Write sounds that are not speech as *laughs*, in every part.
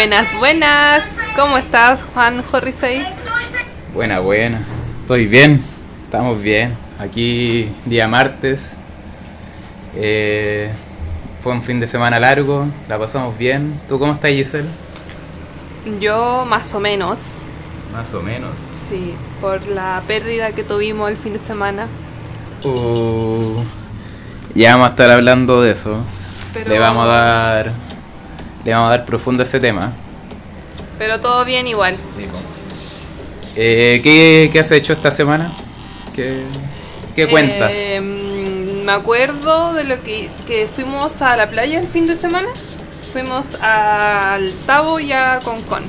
Buenas, buenas. ¿Cómo estás, Juan Jorrisei? Buena, buena. Estoy bien, estamos bien. Aquí día martes. Eh, fue un fin de semana largo, la pasamos bien. ¿Tú cómo estás, Giselle? Yo más o menos, Más o menos. sí, por la pérdida que tuvimos el fin de semana. Uh, ya vamos a estar hablando de eso. Pero, Le vamos a dar. Le vamos a dar profundo a ese tema. Pero todo bien igual. Eh, ¿qué, ¿Qué has hecho esta semana? ¿Qué, qué cuentas? Eh, me acuerdo de lo que, que fuimos a la playa el fin de semana. Fuimos al Tabo y a Concón.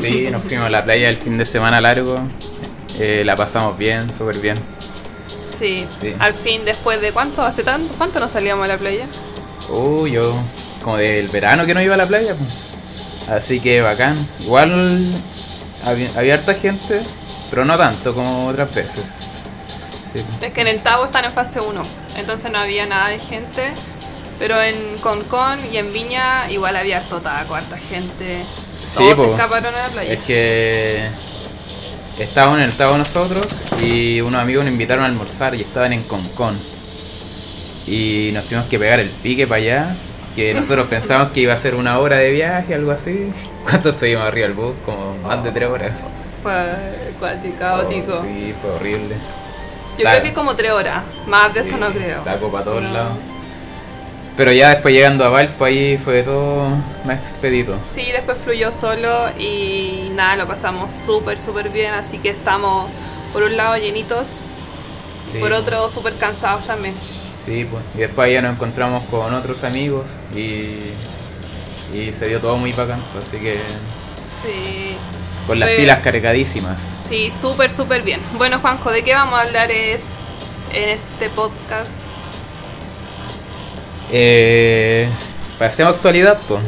Sí, nos fuimos a la playa el fin de semana largo. Eh, la pasamos bien, súper bien. Sí, Sí. al fin, después de cuánto, hace tanto, ¿cuánto nos salíamos a la playa? Uh, yo como del verano que no iba a la playa. pues. Así que bacán. Igual había, había harta gente, pero no tanto como otras veces. Sí. Es que en el Tabo están en fase 1, entonces no había nada de gente. Pero en Concón y en Viña igual había harto taco, harta gente. Sí, Todos po. escaparon a la playa. Es que estábamos en el sábado nosotros y unos amigos nos invitaron a almorzar y estaban en Concón. Y nos tuvimos que pegar el pique para allá. Que *laughs* nosotros pensábamos que iba a ser una hora de viaje, algo así. *laughs* ¿Cuánto estuvimos arriba del bus? Como más de tres horas. Fue cuático, caótico. Oh, sí, fue horrible. Yo creo que como tres horas, más de eso no creo. Taco para todos No. lados. Pero ya después llegando a Valpo ahí fue todo más expedito. Sí, después fluyó solo y nada, lo pasamos súper, súper bien, así que estamos por un lado llenitos, Sí, por otro súper cansados también. Sí, pues. Y después ya nos encontramos con otros amigos y, y se dio todo muy bacán. pues, Así que Sí, con las pilas cargadísimas. sí, súper, súper bien. Bueno, Juanjo, ¿de qué vamos a hablar es en este podcast? Eh, pasemos a actualidad, pues.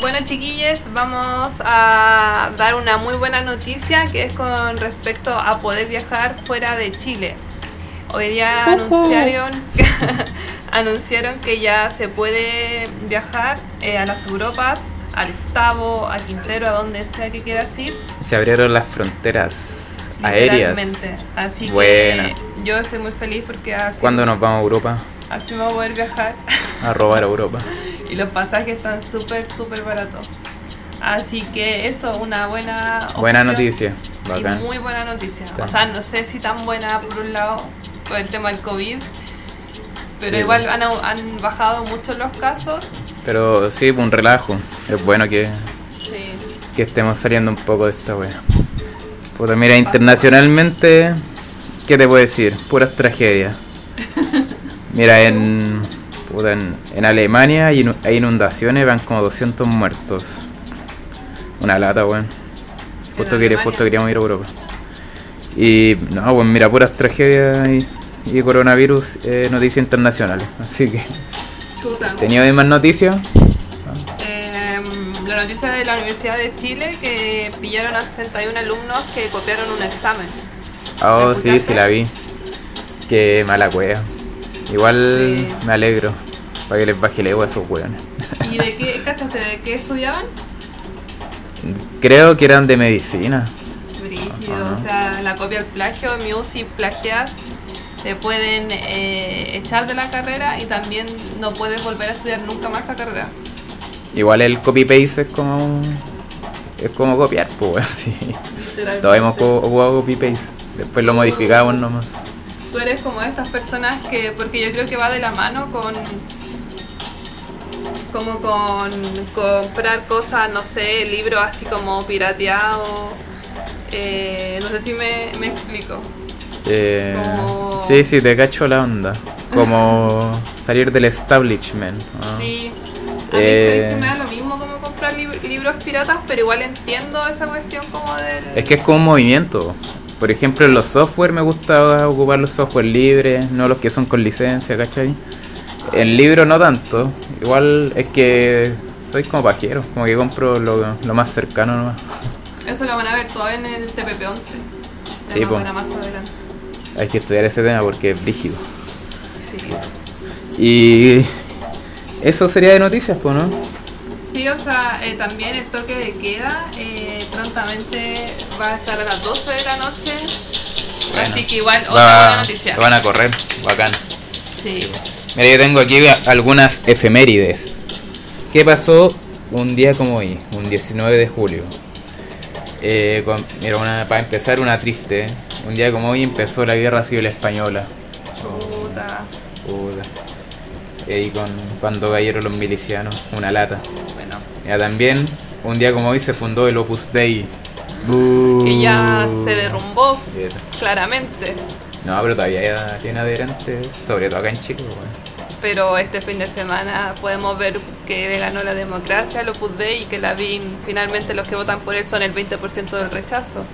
Bueno, chiquillos, vamos a dar una muy buena noticia que es con respecto a poder viajar fuera de Chile. Hoy día anunciaron, *laughs* anunciaron que ya se puede viajar eh, a las Europas, al Tavo, a Quintero, a donde sea que quieras ir. Se abrieron las fronteras aéreas. Así Buena. que yo estoy muy feliz porque fin, ¿Cuándo nos vamos a Europa? al fin vamos a poder viajar. A robar a Europa. *laughs* y los pasajes están súper, súper baratos. Así que eso, una buena Buena opción noticia. Y Bacán. muy buena noticia. Está. O sea, no sé si tan buena por un lado por el tema del COVID, pero Sí. igual han, han bajado mucho los casos. Pero sí, pues, un relajo. Es bueno que, Sí. que estemos saliendo un poco de esta wea. Puta, mira, internacionalmente, ¿qué te puedo decir? Puras tragedias. *laughs* Mira, en, puta, en, en Alemania hay, inu- hay inundaciones, van como 200 muertos. Una lata, weón. Justo, justo queríamos ir a Europa. Y, no, pues mira, puras tragedias y, y coronavirus, eh, noticias internacionales. Así que, Chuta. ¿tenía más noticias? Em, la noticia de la Universidad de Chile que pillaron a 61 alumnos que copiaron un examen. Oh, ¿La sí, sí la vi. Qué mala cueva. Igual Sí. me alegro. Para que les baje el ego a esos weones. ¿Y de qué, cachaste, de qué estudiaban? Creo que eran de medicina. Brígido, Ajá. o sea, la copia al plagio, Mew, si plagias, te pueden eh, echar de la carrera y también no puedes volver a estudiar nunca más esa carrera. Igual el copy-paste es como. Es como copiar, pues *laughs* sí. Todos hemos ocupado copy-paste. Después lo modificamos nomás. Tú eres como de estas personas que, porque yo creo que va de la mano con, como con comprar cosas, no sé, libros así como pirateados. Eh, no sé si me, me explico. Eh, Como- Sí, sí, te cacho la onda. Como *laughs* salir del establishment. ¿no? Sí. A mí Eh. me da lo mismo como comprar lib- libros piratas, pero igual entiendo esa cuestión como del... Es que es como un movimiento. Por ejemplo, en los software me gusta ocupar los software libres, no los que son con licencia, ¿cachai? En libro no tanto. Igual es que soy como pajero, como que compro lo, lo más cercano nomás. *laughs* Eso lo van a ver todo en el TPP-11. Sí, adelante. hay que estudiar ese tema porque es rígido. Sí. Y eso sería de noticias, pues, ¿no? Sí, o sea, eh, también el toque de queda eh, prontamente va a estar a las 12 de la noche. Bueno, Así que igual, otra Va- buena noticia. Van a correr, bacán. Sí. Mira, yo tengo aquí algunas efemérides. ¿Qué pasó un día como hoy, un 19 de julio? Eh, con- mira, una, para empezar, una triste. Un día como hoy empezó la guerra civil española. Puta. Puta. Y con, cuando cayeron los milicianos, una lata. Bueno. Ya también, un día como hoy se fundó el Opus Dei. Bú. Que ya se derrumbó, Sí. claramente. No, pero todavía ya tiene adherentes, sobre todo acá en Chile. pues, bueno. Pero este fin de semana podemos ver que le ganó la democracia al Opus Dei y que la BIN, finalmente los que votan por él son el 20% del rechazo.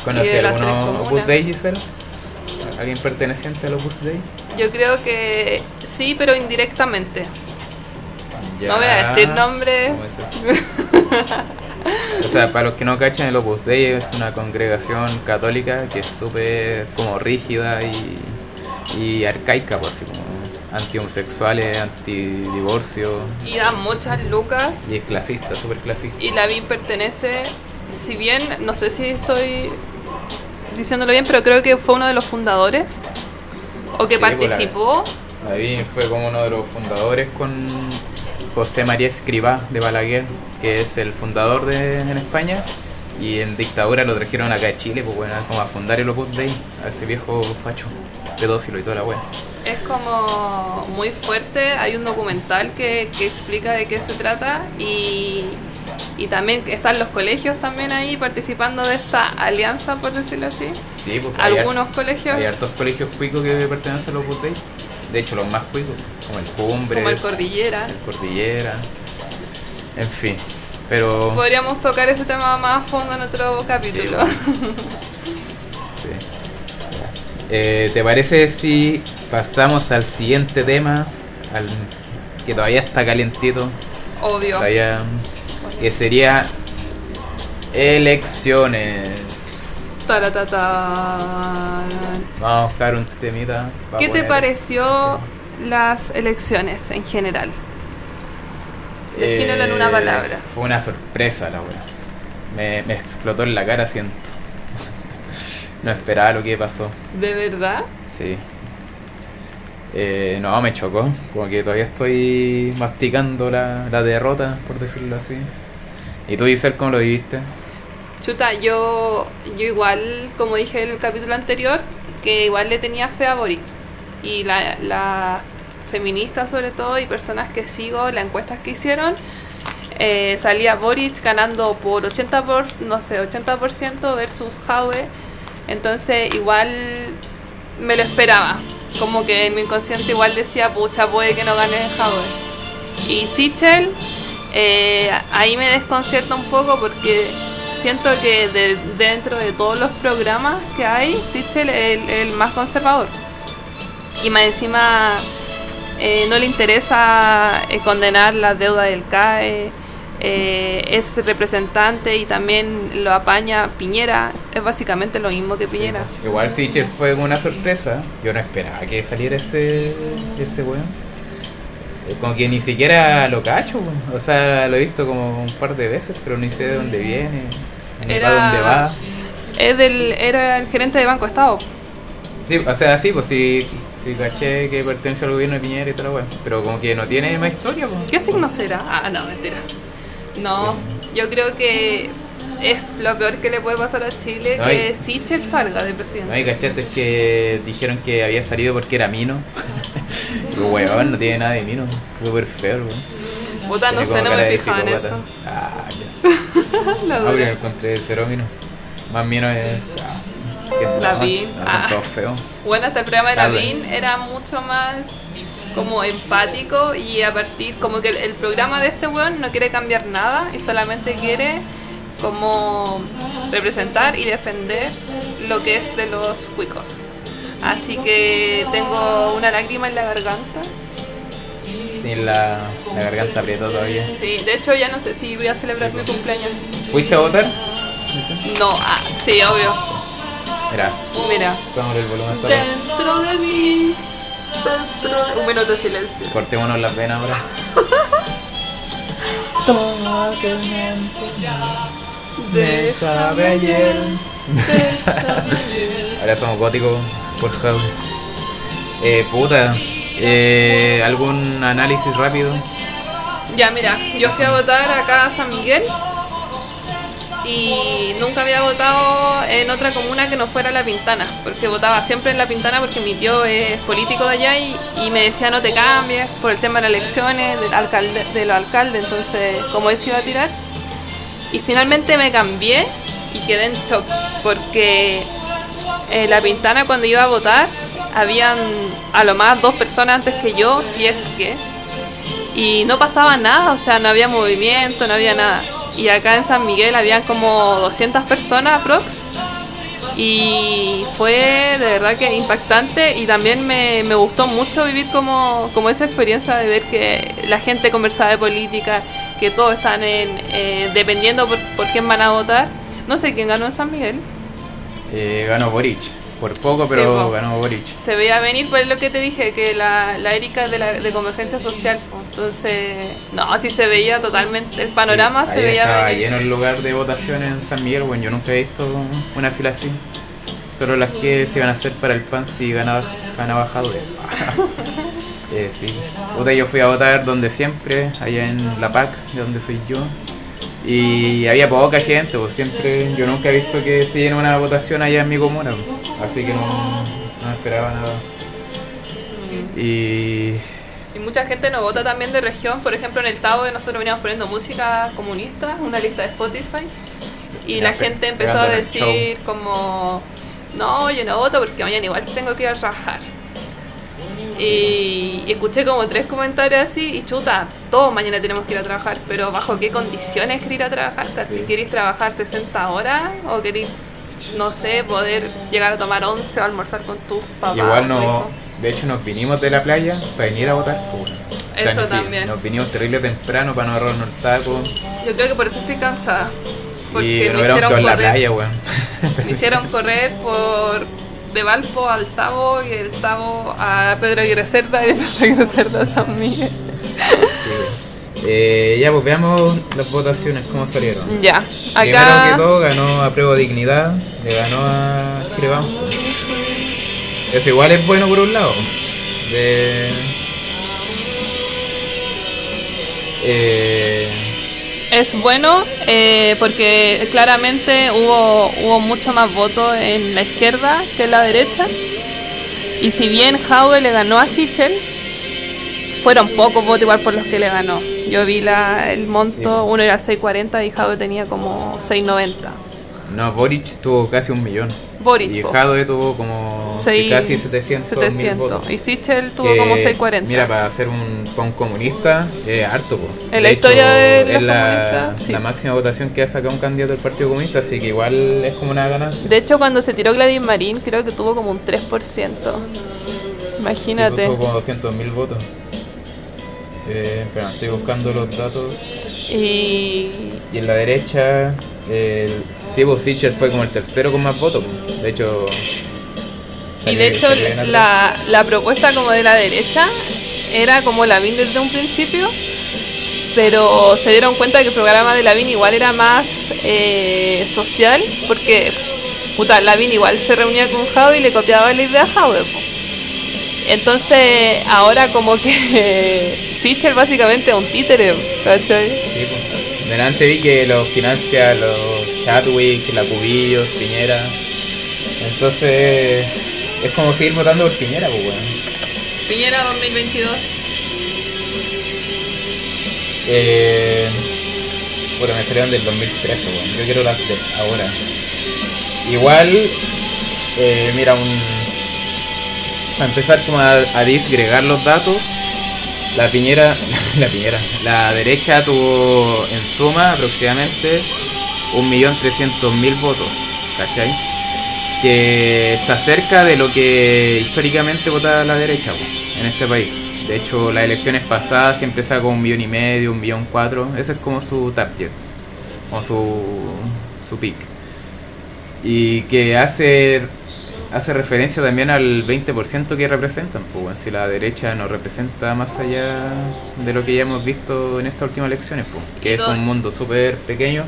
Y ¿Conocí de las alguno. Opus Dei, Gisela? ¿Alguien perteneciente al Opus Dei? Yo creo que sí, pero indirectamente. No voy a decir nombres. ¿Cómo es eso? o sea, para los que no cachan, el Opus Dei es una congregación católica que es súper como rígida y, y arcaica, pues así como anti-homosexuales, anti-divorcio Y dan muchas lucas. y es clasista, súper clasista. Y la pertenece, si bien, no sé si estoy diciéndolo bien, pero creo que fue uno de los fundadores. O que Sí, pues, la- participó. David fue como uno de los fundadores con José María Escribá de Balaguer, que es el fundador de en España. Y en dictadura lo trajeron acá a Chile, pues bueno, como a fundar el Opus Dei, a ese viejo facho, pedófilo y toda la wea. Es como muy fuerte, hay un documental que, que explica de qué se trata y, y también están los colegios también ahí participando de esta alianza, por decirlo así. Sí, pues Algunos colegios, Hay hartos colegios cuicos que pertenecen al Opus Dei. De hecho, los más cuicos, como el Cumbres, como el Cordillera. el Cordillera, en fin. Pero... Podríamos tocar ese tema más a fondo en otro capítulo. *laughs* Sí. Eh, ¿Te parece si pasamos al siguiente tema? Al que todavía está calientito. Obvio. Todavía, que sería elecciones. Taratatán. Vamos a buscar un temita. ¿Qué te pareció las elecciones en general? Defínelo en una Eh, palabra. Fue una sorpresa la. Me, me explotó en la cara, siento. No esperaba lo que pasó. ¿De verdad? Sí. Eh, no, me chocó. Como que todavía estoy masticando la, la derrota, por decirlo así. ¿Y tú, Giselle, cómo lo viviste? Chuta, yo, yo igual, como dije en el capítulo anterior, que igual le tenía fe a Boric. Y la, la feministas sobre todo y personas que sigo, las encuestas que hicieron, eh, salía Boric ganando por 80%, por, no sé, 80% versus Jaue. Entonces igual me lo esperaba. Como que en mi inconsciente igual decía, pucha, puede que no gane Jaue. Y Sichel, eh, ahí me desconcierta un poco porque siento que de- dentro de todos los programas que hay, Sichel es el, el más conservador. Y más encima eh, no le interesa eh, condenar la deuda del CAE, eh, es representante y también lo apaña Piñera, es básicamente lo mismo que Piñera. Igual Sichel fue una sorpresa. Yo no esperaba que saliera ese, ese weón. Eh, Como que ni siquiera lo cacho. O sea, lo he visto como un par de veces, pero ni sé de dónde viene, ni Era- para dónde va. Es del, era el gerente de Banco Estado. Sí, o sea, sí, pues sí, sí caché que pertenece al gobierno de Piñera y la weá. Pero como que no tiene más historia, pues. ¿Qué signo será? Ah, no, mentira. No, yo creo que es lo peor que le puede pasar a Chile No, que Sichel salga de No, presidente. y cachaste que dijeron que había salido porque era mino. *laughs* y weón, no tiene nada de mino. Súper feo, weón. Puta, no sé, no me fijaba en eso. Ah, ya. *laughs* La No, pero dura. encontré cero mino. Más mino es. ah, que no, Lavín. no, Ah. Son todos feos. Bueno, hasta el programa de Ah, Lavín era mucho más como empático y a partir, como que el, el programa de este weón no quiere cambiar nada y solamente quiere como representar y defender lo que es de los cuicos. Así que tengo una lágrima en la garganta. Tiene la, la garganta aprieta todavía. Sí, de hecho ya no sé si voy a celebrar mi cumpleaños. ¿Fuiste a votar? No, ah, sí, obvio. Mira, Mira. subamos el volumen Dentro de mí. Un minuto de silencio. Cortémonos las venas ahora. *laughs* De esa Ahora somos góticos por Javi. Eh, puta. Eh, ¿Algún análisis rápido? Ya, mira, yo fui a votar acá a San Miguel y nunca había votado en otra comuna que no fuera La Pintana, porque votaba siempre en La Pintana porque mi tío es político de allá y, me decía no te cambies por el tema de las elecciones, del alcalde, de los alcaldes, entonces como él se iba a tirar. Y finalmente me cambié y quedé en shock porque en La Pintana cuando iba a votar habían a lo más dos personas antes que yo, si es que y no pasaba nada, o sea, no había movimiento, no había nada. Y acá en San Miguel habían como 200 personas aprox. Y fue de verdad que impactante y también me, me gustó mucho vivir como, como esa experiencia de ver que la gente conversaba de política, que todos están en, eh, dependiendo por, por quién van a votar. No sé quién ganó en San Miguel. Eh, ganó Boric. Por poco, Sí, pero po. ganó Boric. Se veía venir, pues es lo que te dije, que la, la Erika de, la, de Convergencia Social. Entonces, no, sí se veía totalmente, el panorama Sí, se veía estaba venir. lleno el lugar de votación en San Miguel, bueno, yo nunca he visto una fila así. Solo las que se iban a hacer para el PAN si ganaba, ganaba Jadwe. *laughs* eh, sí. Puta, yo fui a votar donde siempre, allá en La PAC, de donde soy yo. Y había poca gente, pues siempre, yo nunca he visto que se llene una votación allá en mi comuna, pues. así que no, no esperaba nada. Y Y mucha gente no vota también de región. Por ejemplo, en el Tavo nosotros veníamos poniendo música comunista, una lista de Spotify. Y la gente empezó a decir como, no, yo no voto porque mañana igual tengo que ir a trabajar. Y, y escuché como tres comentarios así y chuta, todos mañana tenemos que ir a trabajar, pero ¿bajo qué condiciones querer ir a trabajar? Sí. ¿Queréis trabajar 60 horas o queréis, no sé, poder llegar a tomar 11 o almorzar con tus papás? Igual no, hijo? de hecho nos vinimos de la playa para venir a votar. Eso también. Nos vinimos terrible temprano para no ahorrarnos el taco. Yo creo que por eso estoy cansada. Y Porque nos me hicieron la correr. playa. Me hicieron *laughs* correr por de Valpo al Tavo y del Tavo a Pedro Aguirre Cerda y de Pedro Aguirre Cerda a San Miguel. Eh, ya, pues veamos las votaciones, cómo salieron. Ya, Primero que acá todo ganó a Prueba Dignidad, le ganó a Chile Vamos. Eso igual es bueno por un lado. De... Eh, es bueno eh, porque claramente hubo, hubo mucho más votos en la izquierda que en la derecha. Y si bien Jaue le ganó a Sichel, fueron pocos votos igual por los que le ganó. Yo vi la, el monto, uno era 6.40 y Jaue tenía como 6.90. no, Boric tuvo casi un millón. Y. Jadwe tuvo como casi 700, mil 700. votos. Y Sichel tuvo Que, como 640. Mira, para ser un, para un comunista es harto. po. En la historia de los es la, sí. máxima votación que ha sacado un candidato del Partido Comunista, así que igual es como una ganancia. De hecho, cuando se tiró Gladys Marín, creo que tuvo como un 3%. Sí, Imagínate. pues, tuvo como 200 mil votos. Eh, espera, estoy buscando los datos. y Y en la derecha, el Sibo Sichel fue como el tercero con más votos. De hecho. Y de hecho la, la propuesta como de la derecha era como Lavín desde un principio, pero se dieron cuenta que el programa de Lavín igual era más eh, social, porque puta, Lavín igual se reunía con Jadwe y le copiaba la idea a. Entonces ahora como que *laughs* Sichel básicamente es un títere, ¿cachai? Sí, pues. Delante vi que los financia los Chadwick, la Cubillos, Piñera. Entonces. Es como seguir votando por Piñera, pues, weón. Piñera 2022. Eh, bueno, me salieron del 2013, weón. Yo quiero las de ahora. Igual, eh, mira, un. Para empezar como a, a disgregar los datos, la piñera, *laughs* la piñera, la derecha tuvo en suma aproximadamente 1.300.000 votos, ¿cachai? Que está cerca de lo que históricamente vota la derecha weón, en este país. De hecho, las elecciones pasadas siempre sacó un millón y medio, un millón cuatro. Ese es como su target, como su, su pick. Y que hace hace referencia también al 20% que representan, pues bueno, si la derecha no representa más allá de lo que ya hemos visto en estas últimas elecciones, pues, que es un mundo súper pequeño,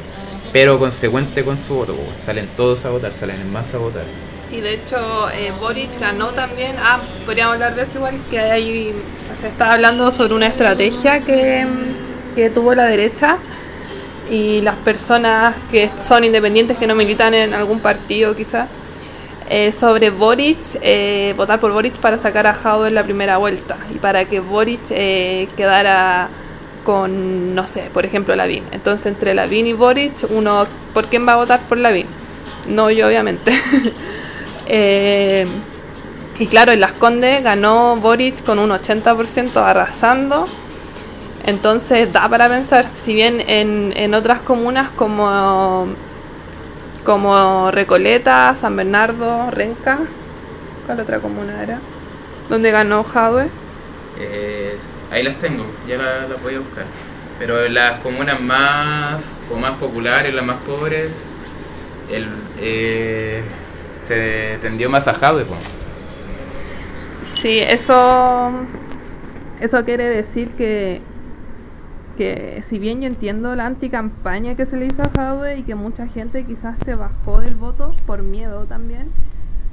pero consecuente con su voto, pues, salen todos a votar, salen en masa a votar. Y de hecho, eh, Boric ganó también. Ah, podríamos hablar de eso igual, que ahí se está hablando sobre una estrategia que, que tuvo la derecha y las personas que son independientes, que no militan en algún partido quizás, eh, sobre Boric, eh, votar por Boric para sacar a Jao en la primera vuelta y para que Boric eh, quedara con, no sé, por ejemplo, Lavín. Entonces, entre Lavín y Boric, uno, ¿por quién va a votar por Lavín? No yo, obviamente. *laughs* y claro, en Las Condes ganó Boric con un 80% arrasando. Entonces da para pensar, si bien en, en otras comunas como como Recoleta, San Bernardo, Renca. ¿Cuál otra comuna era? ¿Dónde ganó Jadwe? ahí las tengo, ya las la voy a buscar. Pero las comunas más o más populares, las más pobres, el, eh, se tendió más a Jadwe. Sí, eso, eso quiere decir que que si bien yo entiendo la anticampaña que se le hizo a Jadwe y que mucha gente quizás se bajó del voto por miedo también,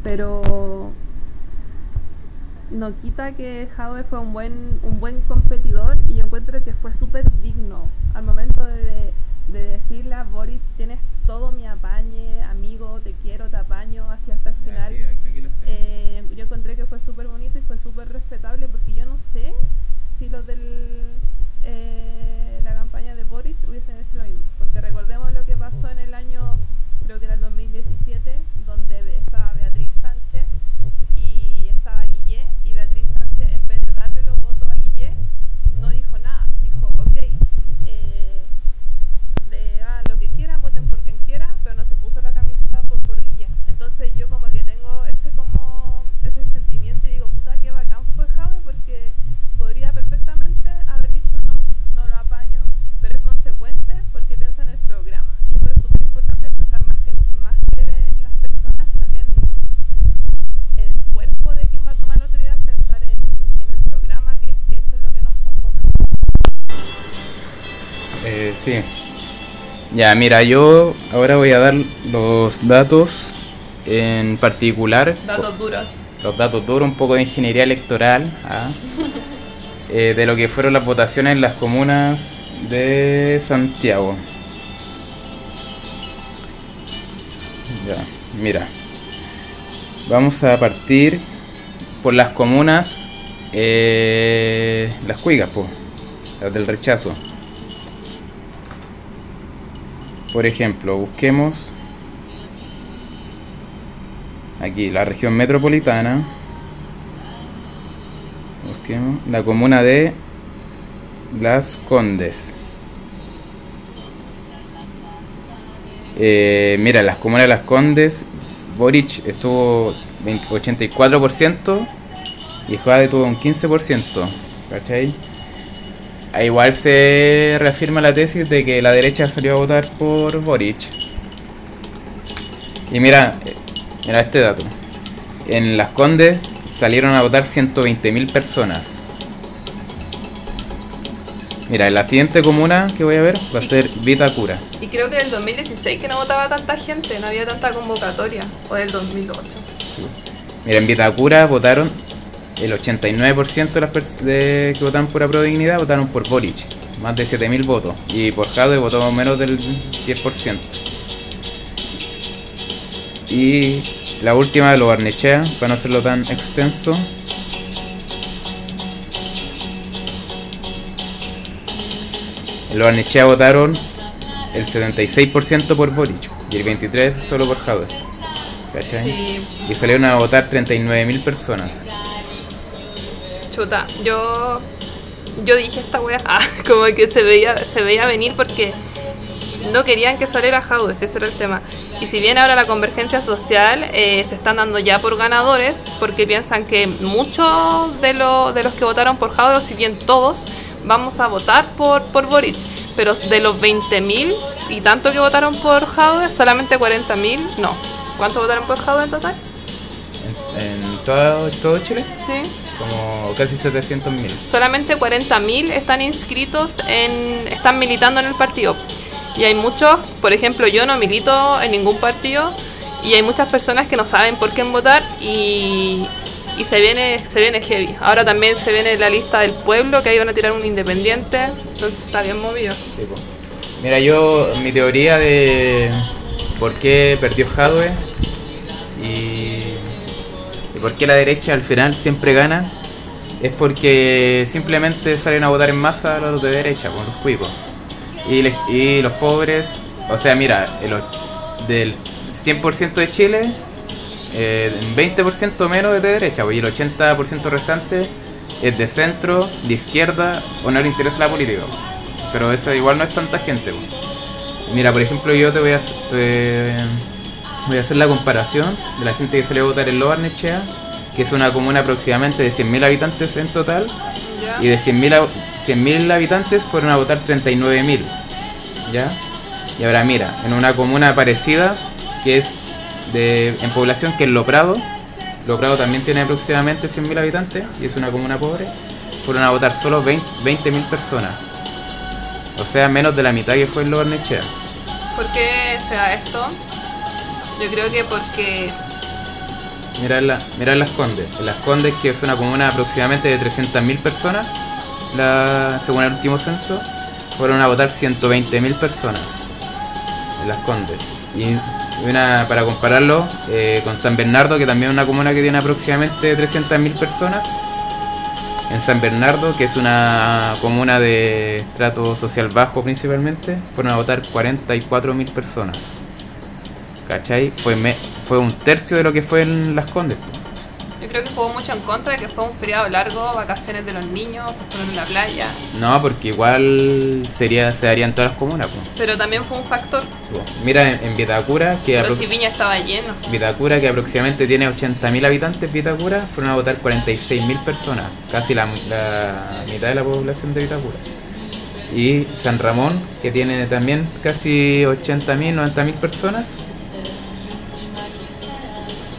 pero no quita que Jadwe fue un buen, un buen competidor y yo encuentro que fue súper digno al momento de, de decirle a Boris, tienes todo mi apañe, amigo, te quiero, te apaño, así hasta el final. Eh, yo encontré que fue súper bonito y fue súper respetable porque yo no sé si los del... sí. Ya, mira, yo ahora voy a dar los datos en particular. Datos duros. Los datos duros, un poco de ingeniería electoral, ¿ah? *laughs* eh, de lo que fueron las votaciones en las comunas de Santiago. Ya, mira. Vamos a partir por las comunas, eh, las cuigas, pues, las del rechazo. Por ejemplo, busquemos aquí la región metropolitana. Busquemos la comuna de las Condes. Eh, mira, las comunas de Las Condes, Boric estuvo 84% y Juárez tuvo un 15%. ¿Cachai? Igual se reafirma la tesis de que la derecha salió a votar por Boric. Y mira, mira este dato. En Las Condes salieron a votar 120.000 personas. Mira, la siguiente comuna que voy a ver va a ser Vitacura. Y creo que el 2016 que no votaba tanta gente, no había tanta convocatoria, o el 2008. Mira, en Vitacura votaron el 89% de las personas que votaron por la dignidad votaron por Boric, más de 7.000 votos. Y por Jadwe votó menos del 10%. Y la última de los Barnechea, para no hacerlo tan extenso, Los Arnechea votaron el 76% por Boric y el 23% solo por Jadwe. ¿Cachai? Y salieron a votar 39.000 personas. Chuta, yo yo dije esta wea, *laughs* ah, como que se veía, se veía venir porque no querían que saliera Jadwe, ese era el tema. Y si bien ahora la convergencia social eh, se están dando ya por ganadores, porque piensan que muchos de, de los que votaron por o si bien todos, vamos a votar por, por Boric. Pero de los 20.000 y tanto que votaron por Jadwe, solamente 40.000 no. ¿Cuánto votaron por Jadwe en total? En, en todo, todo Chile, Sí. Como casi 700 mil. Solamente 40.000 están inscritos en. están militando en el partido. Y hay muchos, por ejemplo, yo no milito en ningún partido y hay muchas personas que no saben por quién votar y, y se viene se viene heavy. Ahora también se viene la lista del pueblo que ahí van a tirar un independiente, entonces está bien movido. Sí, po. Mira, yo, mi teoría de por qué perdió Jadwe y, y por qué la derecha al final siempre gana es porque simplemente salen a votar en masa los de derecha, con los cuicos. Y, los pobres, o sea, mira, el del 100% de Chile, eh, 20% menos es de derecha, pues, y el 80% restante es de centro, de izquierda o no le interesa la política. Pero eso igual no es tanta gente. pues. Mira, por ejemplo, yo te voy a, te voy a hacer la comparación de la gente que salió a votar en Lo Barnechea, que es una comuna aproximadamente de 100.000 habitantes en total, ¿Ya? y de 100.000 hab- 100.000 habitantes fueron a votar 39.000. ¿Ya? Y ahora mira, en una comuna parecida, que es de, en población, que es Lo Prado, Lo Prado también tiene aproximadamente 100.000 habitantes, y es una comuna pobre, fueron a votar solo 20 20.000 personas. O sea, menos de la mitad que fue en Lo Barnechea. ¿Por qué se da esto? Yo creo que porque Mira, la, mira en Las Condes. Las Condes, que es una comuna aproximadamente de 300.000 personas, la, según el último censo, fueron a votar 120.000 personas en Las Condes. Y, una, para compararlo eh, con San Bernardo, que también es una comuna que tiene aproximadamente 300.000 personas, en San Bernardo, que es una comuna de estrato social bajo principalmente, fueron a votar 44.000 personas. ¿Cachai? Fue, me- fue un tercio de lo que fue en Las Condes. yo creo que jugó mucho en contra de que fue un feriado largo, vacaciones de los niños, se fueron en la playa. No, porque igual sería se daría en todas las comunas. Pero también fue un factor. Mira, en, en Vitacura, que, Pero si Viña estaba lleno. Vitacura, que aproximadamente tiene 80.000 habitantes, Vitacura, fueron a votar 46.000 personas, casi la, la mitad de la población de Vitacura. Y San Ramón, que tiene también casi 80.000, 90.000 personas.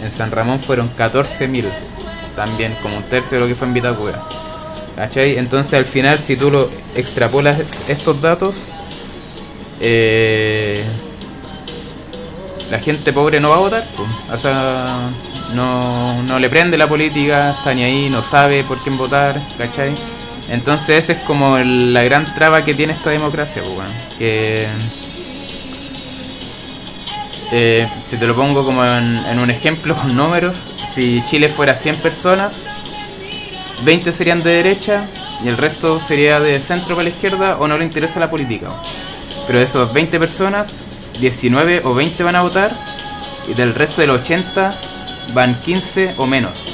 En San Ramón fueron 14.000, también como un tercio de lo que fue en Vitacura. ¿Cachai? Entonces al final, si tú lo extrapolas estos datos, eh, la gente pobre no va a votar. O sea, no, no le prende la política, está ni ahí, no sabe por quién votar, ¿cachai? Entonces esa es como la gran traba que tiene esta democracia, weón. que eh, si te lo pongo como en, un ejemplo con números, si Chile fuera 100 personas, 20 serían de derecha y el resto sería de centro para la izquierda o no le interesa la política. Pero de esos 20 personas, 19 o 20 van a votar y del resto del 80 van 15 o menos.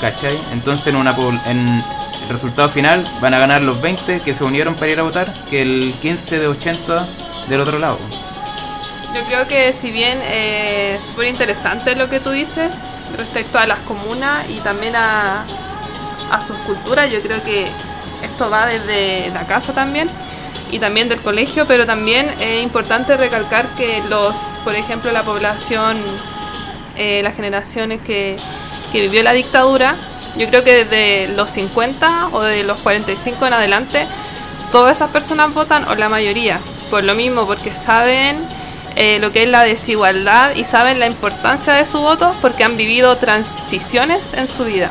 ¿Cachai? Entonces en, una, en el resultado final van a ganar los 20 que se unieron para ir a votar que el 15 de 80 del otro lado. Yo creo que si bien eh, súper interesante lo que tú dices respecto a las comunas y también a, a sus culturas, yo creo que esto va desde la casa también y también del colegio, pero también es importante recalcar que los, por ejemplo, la población, eh, las generaciones que, que vivió la dictadura, yo creo que desde los 50 o de los 45 en adelante, todas esas personas votan, o la mayoría, por lo mismo, porque saben eh, lo que es la desigualdad y saben la importancia de su voto porque han vivido transiciones en su vida.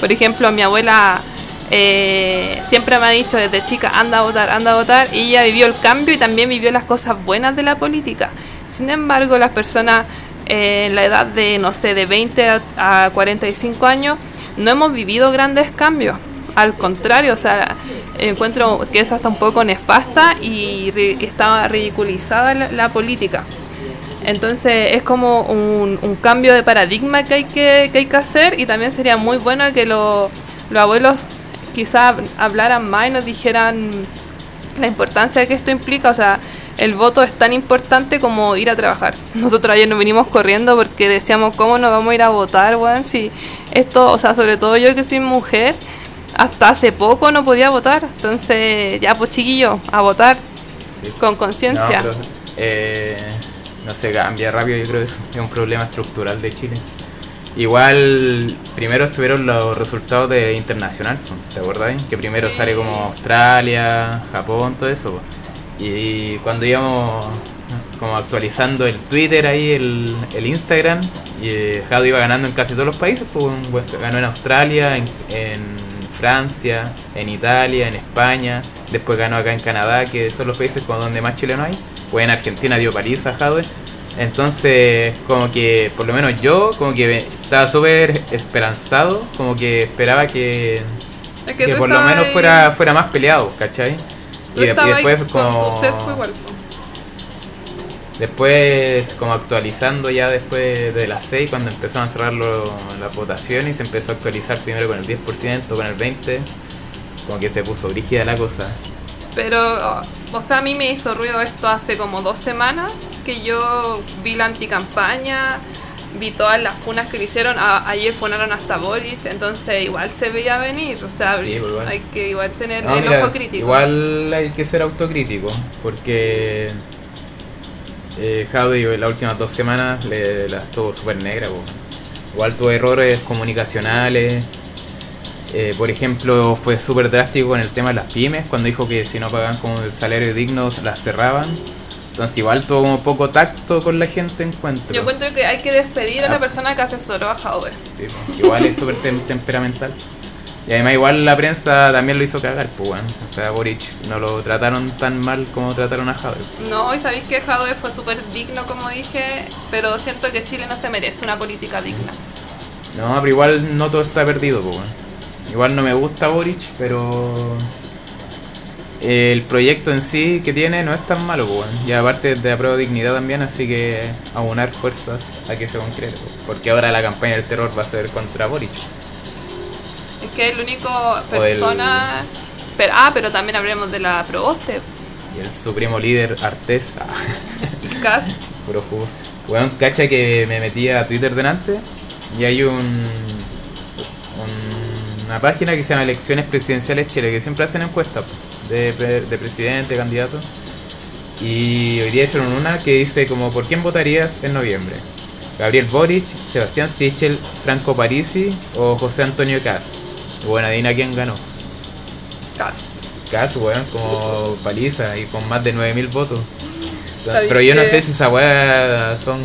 Por ejemplo, mi abuela eh, siempre me ha dicho desde chica, anda a votar, anda a votar, y ella vivió el cambio y también vivió las cosas buenas de la política. Sin embargo, las personas eh, en la edad de, no sé, de 20 a, a 45 años, no hemos vivido grandes cambios. Al contrario, o sea, encuentro que es hasta un poco nefasta y, ri- está ridiculizada la, la política. Entonces es como un, cambio de paradigma que hay que, que hay que hacer y también sería muy bueno que lo- los abuelos quizás hablaran más y nos dijeran la importancia que esto implica. O sea, el voto es tan importante como ir a trabajar. Nosotros ayer nos vinimos corriendo porque decíamos, ¿cómo nos vamos a ir a votar, weón? Si esto, o sea, sobre todo yo que soy mujer, hasta hace poco no podía votar. Entonces, ya pues chiquillo, a votar Sí. con conciencia. No, eh, no se cambia rápido, yo creo que eso es un problema estructural de Chile. Igual, primero estuvieron los resultados de internacional, po, ¿te acuerdas? Que primero Sí. sale como Australia, Japón, todo eso. po. Y cuando íbamos como actualizando el Twitter ahí, el, el Instagram, y eh, Jado iba ganando en casi todos los países, pues ganó en Australia, en, en Francia, en Italia, en España, después ganó acá en Canadá, que son los países con donde más chilenos hay, pues en Argentina dio paliza a Jadwe. Entonces, como que, por lo menos yo, como que estaba súper esperanzado, como que esperaba que, Es que por lo menos ahí- fuera, fuera más peleado, ¿cachai? tú Y, después con como... tu sesgo igual. po. Después, como actualizando ya después de las 6, cuando empezaron a cerrar lo- las votaciones y se empezó a actualizar primero con el 10%, con el 20%, como que se puso brígida la cosa. Pero, o sea, a mí me hizo ruido esto hace como dos semanas, que yo vi la anticampaña, vi todas las funas que le hicieron, a- ayer funaron hasta Boris, entonces igual se veía venir, o sea, Sí, pues hay que igual tener No, el mira, ojo crítico. Igual hay que ser autocrítico, porque eh, Jadwe las últimas dos semanas le, las tuvo súper negra. po. Igual tuvo errores comunicacionales. Eh, por ejemplo, fue súper drástico con el tema de las pymes, cuando dijo que si no pagaban como el salario digno las cerraban. Entonces igual tuvo como poco tacto con la gente encuentro. Yo encuentro que hay que despedir a Ah. la persona que asesoró a Jaude. Sí, igual es súper tem- temperamental. Y además igual la prensa también lo hizo cagar, pues bueno. O sea, Boric no lo trataron tan mal como trataron a Jadwe. No, y sabéis que Jaude fue súper digno, como dije, pero siento que Chile no se merece una política digna. No, pero igual no todo está perdido, pues bueno. Igual no me gusta Boric, pero el proyecto en sí que tiene no es tan malo, pues bueno. Y aparte de apruebo dignidad también, así que aunar fuerzas a que se concrete. pues. Porque ahora la campaña del terror va a ser contra Boric. Es que es el- persona... Pero, ah, pero también hablemos de la Proboste, Y el supremo líder Artés, ah, *laughs* y Cast. puro jugos. Weón, cacha que me metí a Twitter delante y hay un, un- una página que se llama Elecciones Presidenciales Chile, que siempre hacen encuestas de, de presidente, candidato. Y hoy día hicieron una que dice como ¿por quién votarías en noviembre? Gabriel Boric, Sebastián Sichel, Franco Parisi o José Antonio Cas. Bueno, adivina quién ganó. Cast. Cas, weón, como paliza y con más de 9000 votos. ¿Sabéis Pero yo no sé si esa weá son,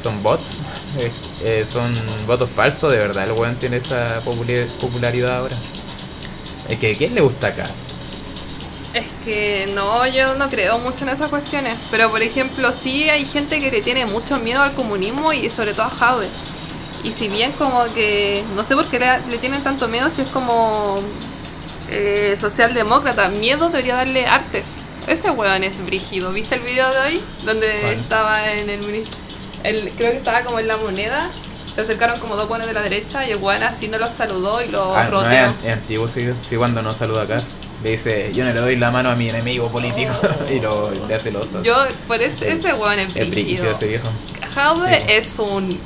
son bots, eh, eh, son votos falsos, de verdad. El weón tiene esa popularidad ahora. Es que, ¿quién le gusta Cas? Es que no, yo no creo mucho en esas cuestiones. Pero por ejemplo, sí hay gente que le tiene mucho miedo al comunismo y sobre todo a Jadwe. Y si bien como que, no sé por qué le, le tienen tanto miedo si es como eh, socialdemócrata, miedo debería darle artes. Ese weón es brígido. ¿Viste el video de hoy? Donde estaba en el, el... Creo que estaba como en la moneda. Se acercaron como dos buenos de la derecha y el weón así no los saludó y los Ah, no, es, roteó. es antiguo, sí, sí, cuando no saluda a Cas. Le dice, yo no le doy la mano a mi enemigo político. *laughs* y lo le hace el oso. Yo, por ese, Sí. ese weón es es brígido. brígido ese viejo. Jaude Sí. es un.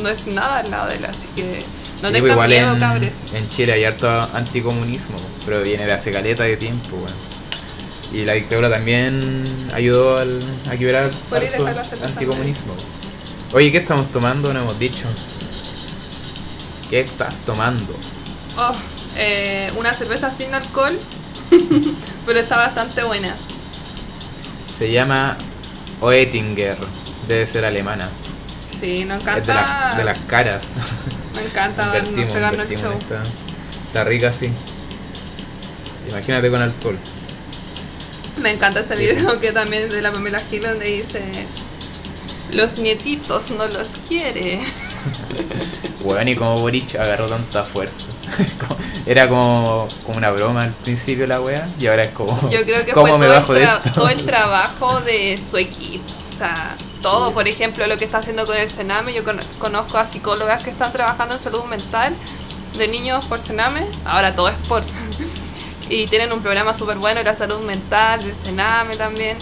No es nada al lado de él, así que. No Sí, tengan pues igual miedo, en, cabres. en Chile hay harto anticomunismo, pero viene de hace caleta de tiempo, weón. Y la dictadura también ayudó al, a quebrar hacer anticomunismo. Oye, ¿qué estamos tomando? No hemos dicho. ¿Qué estás tomando? Oh, eh, una cerveza sin alcohol, *laughs* pero está bastante buena. Se llama Oettinger, debe ser alemana. Sí, nos Es de, encanta. la- de las caras. Me encanta Invertimos, pegarnos el show. Está rica así. Imagínate con alcohol. Me encanta ese Sí. video que también es de la Pamela Gil donde dice. Los nietitos no los quiere. *laughs* Weón, y como Boric agarró tanta fuerza. *laughs* Era como, como una broma al principio la wea, y ahora es como. Yo creo que *laughs* ¿Cómo fue me todo, bajo el de tra- esto? todo el trabajo de su equipo. O sea, todo, por ejemplo, lo que está haciendo con el Sename. Yo con- conozco a psicólogas que están trabajando en salud mental de niños por Sename. Ahora todo es por. *laughs* y tienen un programa súper bueno de la salud mental, del Sename también.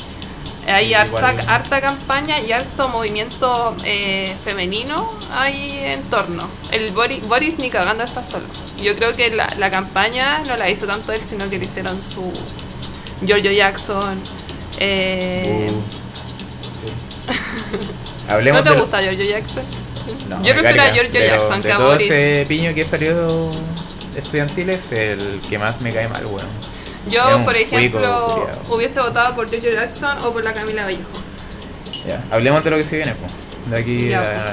Hay harta, harta campaña y harto movimiento eh, femenino ahí en torno. El Boris, Boris ni cagando está solo. Yo creo que la, la campaña no la hizo tanto él, sino que le hicieron su Giorgio Jackson. eh, Uh, *laughs* Hablemos ¿No te gusta Giorgio Jackson? No, Yo prefiero a Giorgio Jackson que a todo ese piño que salió estudiantil es el que más me cae mal, weón. Yo, por ejemplo, hubiese votado por Giorgio Jackson o por la Camila Vallejo. Ya, hablemos de lo que se viene, pues. De aquí Ya, a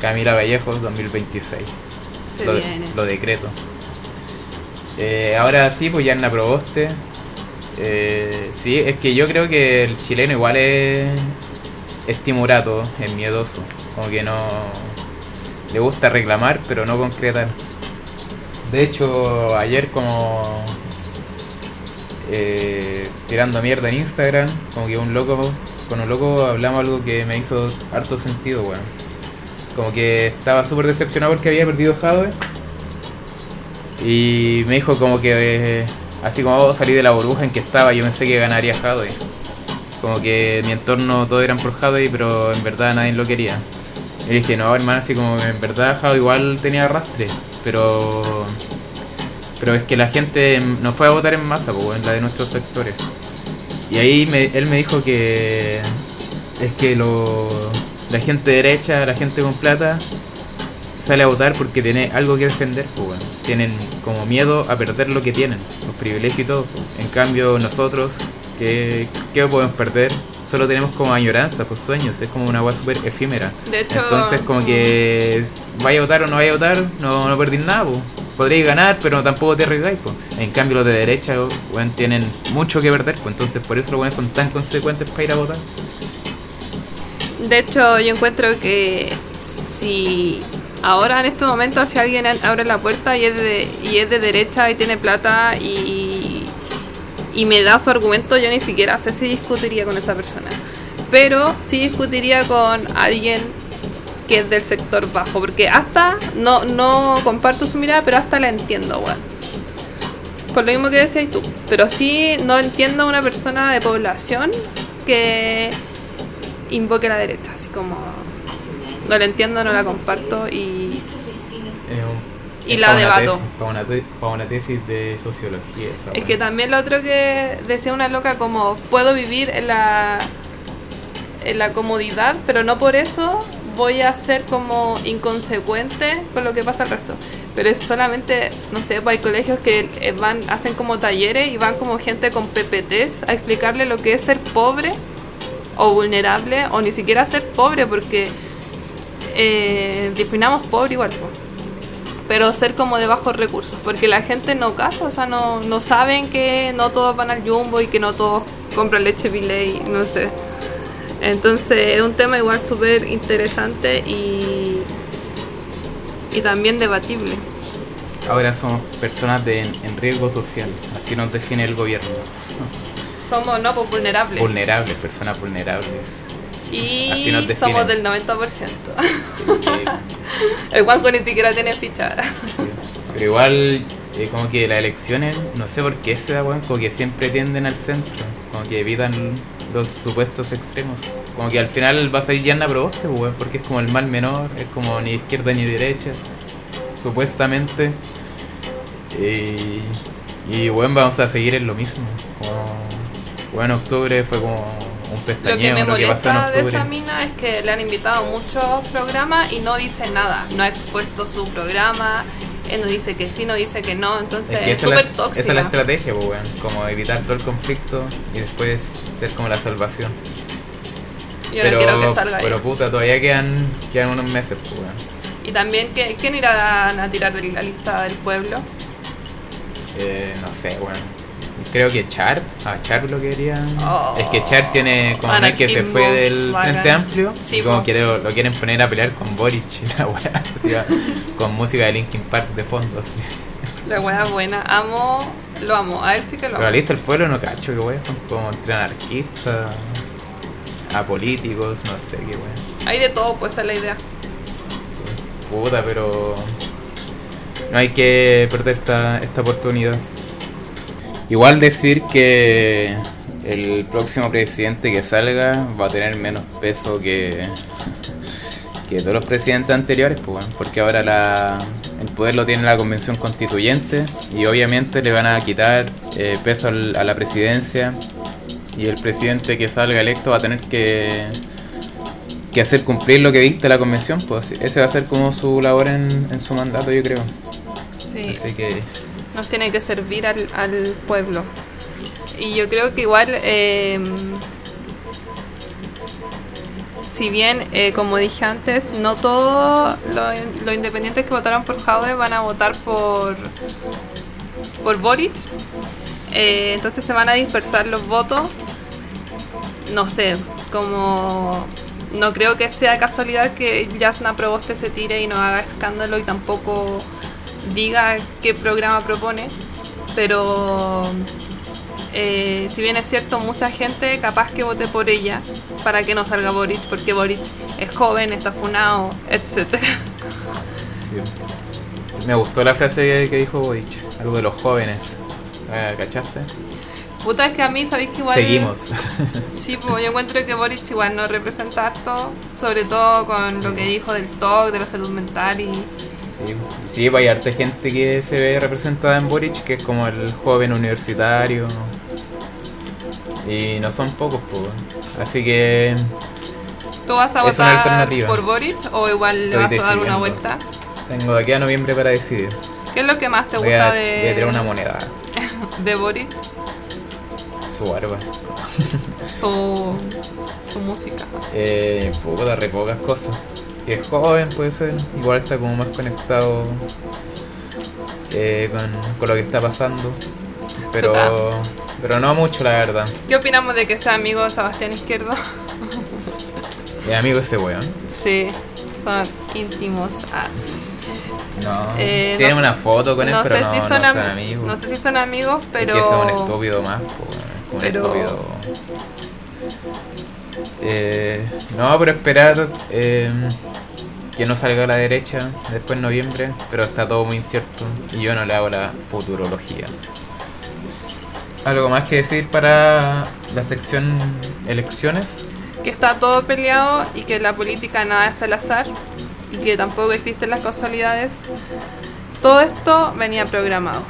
Camila Vallejos 2026. Se lo, viene. lo decreto. Eh, ahora sí, pues Yarna Proboste. Eh, sí, es que yo creo que el chileno igual es, es timorato, es miedoso. Como que no. Le gusta reclamar, pero no concretar. De hecho, ayer, como. eh, tirando mierda en Instagram, como que un loco. Con un loco hablamos algo que me hizo harto sentido, weón. Como que estaba súper decepcionado porque había perdido Jadwe. Y me dijo como que eh, así como oh, salí de la burbuja en que estaba, yo pensé que ganaría Hadway. Como que mi entorno todos eran por Hadway, pero en verdad nadie lo quería. Y dije, no, hermano, así como que en verdad Hadway igual tenía arrastre, pero pero es que la gente no fue a votar en masa, pues, en la de nuestros sectores. Y ahí él me dijo que es que lo, la gente derecha, la gente con plata, sale a votar porque tiene algo que defender, pues. Tienen como miedo a perder lo que tienen, sus privilegios y todo. pues. En cambio, nosotros, ¿qué, qué podemos perder? Solo tenemos como añoranza, pues sueños, es como una agua súper efímera. De hecho, Entonces, como que vaya a votar o no vaya a votar, no, no perdís nada, pues. Podréis ganar, pero tampoco te arriesgáis, pues. En cambio, los de derecha, weón, tienen mucho que perder, pues. Entonces, por eso los weones son tan consecuentes para ir a votar. De hecho, yo encuentro que si ahora en este momento si alguien abre la puerta y es de, y es de derecha y tiene plata y, y me da su argumento, yo ni siquiera sé si discutiría con esa persona. Pero sí discutiría con alguien que es del sector bajo, porque hasta no, no comparto su mirada, pero hasta la entiendo, weón. Por lo mismo que decías tú. Pero sí no entiendo a una persona de población que invoque la derecha, así como no la entiendo, no la comparto y Y es la pa' una debato. tesis, Para una, te- pa' una tesis de sociología. Esa es weá. que también lo otro que decía una loca como puedo vivir en la en la comodidad, pero no por eso voy a ser como inconsecuente con lo que pasa al resto. Pero es solamente, no sé, pues hay colegios que eh, van, hacen como talleres y van como gente con PPTs a explicarle lo que es ser pobre o vulnerable o ni siquiera ser pobre porque eh, definamos pobre igual. po. Pero ser como de bajos recursos, porque la gente no gasta, o sea, no, no saben que no todos van al jumbo y que no todos compran leche Viley, no sé. Entonces es un tema igual súper interesante y, y también debatible. Ahora somos personas de, en riesgo social. Así nos define el gobierno. Somos no pues, vulnerables. Vulnerables, personas vulnerables. Y somos del 90%. Sí, El Juanjo ni siquiera tiene ficha. Pero igual, eh, como que las elecciones, no sé por qué se da, weón, como que siempre tienden al centro. Como que evitan los supuestos extremos. Como que al final vas a ir Yanna Proboste, pues, weón, porque es como el mal menor, es como ni izquierda ni derecha, supuestamente. Y, y bueno, vamos a seguir en lo mismo. Como, bueno, octubre fue como un Lo que me lo que molesta de esa mina es que le han invitado a muchos programas y no dice nada. No ha expuesto su programa. Él no dice que sí, no dice que no. Entonces Es que súper tóxica. esa es la estrategia, pues, weón. Como evitar todo el conflicto y después ser como la salvación. Yo pero, no quiero que salga pero ahí. puta, todavía quedan, quedan unos meses, pues, weón. Y también, ¿qué- ¿quién irá a tirar de la lista del pueblo? Eh, no sé, weón. Creo que Char, a Char lo querían. Oh. es que Char tiene como una que se fue del. Frente Amplio Sí, y como que lo, lo quieren poner a pelear con Boric y *laughs* la weá, así con música de Linkin Park de fondo. Así. La wea buena. Amo, lo amo. A él sí que lo Pero amo. lista del pueblo no cacho que weá, son como entre anarquistas, apolíticos, no sé qué weá. Hay de todo, pues esa es la idea. Sí. Puta, pero no hay que perder esta, esta oportunidad. Igual decir que el próximo presidente que salga va a tener menos peso que, que todos los presidentes anteriores, pues, bueno, porque ahora la, el poder lo tiene la convención constituyente y obviamente le van a quitar eh, peso al- a la presidencia y el presidente que salga electo va a tener que que hacer cumplir lo que dicta la convención, pues ese va a ser como su labor en, en su mandato, yo creo. Sí, Así que nos tiene que servir al, al pueblo. Y yo creo que igual, eh, si bien, eh, como dije antes, no todos los los independientes que votaron por Jaude van a votar por, por Boric. Eh, entonces se van a dispersar los votos. No sé, como no creo que sea casualidad que Jasna Proboste se tire y no haga escándalo y tampoco diga qué programa propone. Pero eh, si bien es cierto, mucha gente capaz que vote por ella para que no salga Boric, porque Boric es joven, está funado, sí. me gustó la frase que, dijo Boric, algo de los jóvenes. ¿Cachaste? Puta, es que a mí, ¿sabéis que igual... Seguimos. *laughs* Sí, pues yo encuentro que Boric igual no representa harto, sobre todo con lo que dijo del TOC, de la salud mental y... Sí, sí, pues hay harta gente que se ve representada en Boric, que es como el joven universitario. Y no son pocos, pues. Así que ¿Tú vas a Es votar por Boric o igual le vas a dar una vuelta? tengo de aquí a noviembre para decidir. ¿Qué es lo que más te Voy a, gusta voy a tirar una de, moneda. *laughs* de Boric? Su barba. Su, su música. Eh, puta, re pocas cosas. Que es joven, puede ser. Igual está como más conectado eh, con, con lo que está pasando. Pero, pero no mucho, la verdad. ¿Qué opinamos de que sea amigo de Sebastián Izquierdo? Mi amigo ese weón. Sí, son íntimos. Ah. No. Eh, Tiene no una foto con él, no pero sé no, si no son, am- amigos. no sé si son amigos, Es pero que es un estúpido más, es un Pero- estúpido. Eh, no, pero esperar eh, que no salga a la derecha después en noviembre, pero está todo muy incierto y yo no le hago la futurología. ¿Algo más que decir para la sección elecciones? que está todo peleado y que la política nada es al azar y que tampoco existen las casualidades. Todo esto venía programado.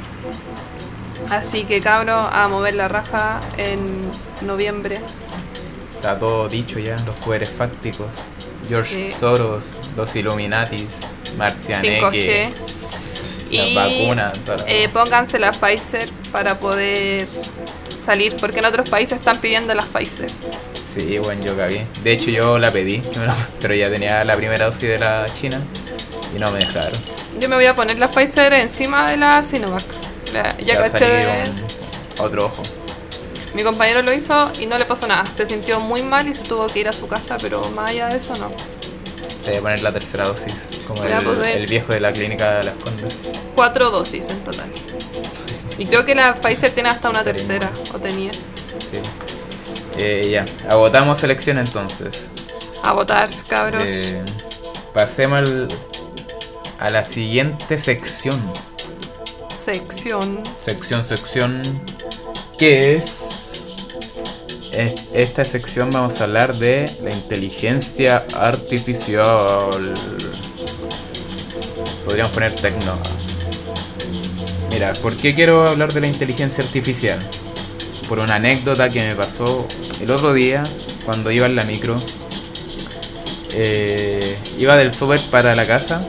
Así que cabro a mover la raja en noviembre. Está todo dicho ya, los poderes fácticos, George Sí. Soros, los Illuminatis, 5G. Marcianeque, las Y vacunas, eh, pónganse la Pfizer para poder salir, porque en otros países están pidiendo la Pfizer. Sí, bueno, yo cagué. De hecho, yo la pedí, *laughs* pero ya tenía la primera dosis de la China y no me dejaron. Yo me voy a poner la Pfizer encima de la Sinovac. La- ya va a caché. salir un- otro ojo. Mi compañero lo hizo y no le pasó nada. Se sintió muy mal y se tuvo que ir a su casa, pero más allá de eso no. Te voy a poner la tercera dosis, como el, el viejo de la clínica de las Condes. Cuatro dosis en total. Y creo que la Pfizer tiene hasta una tercera, o tenía. Sí. Eh, ya, agotamos selección entonces. A votar, cabros. Eh, pasemos al- a la siguiente sección. Sección. sección, sección, es, es- esta sección vamos a hablar de la inteligencia artificial. Podríamos poner tecno. Mira, ¿por qué quiero hablar de la inteligencia artificial? Por una anécdota que me pasó el otro día cuando iba en la micro. Eh, iba del súper para la casa.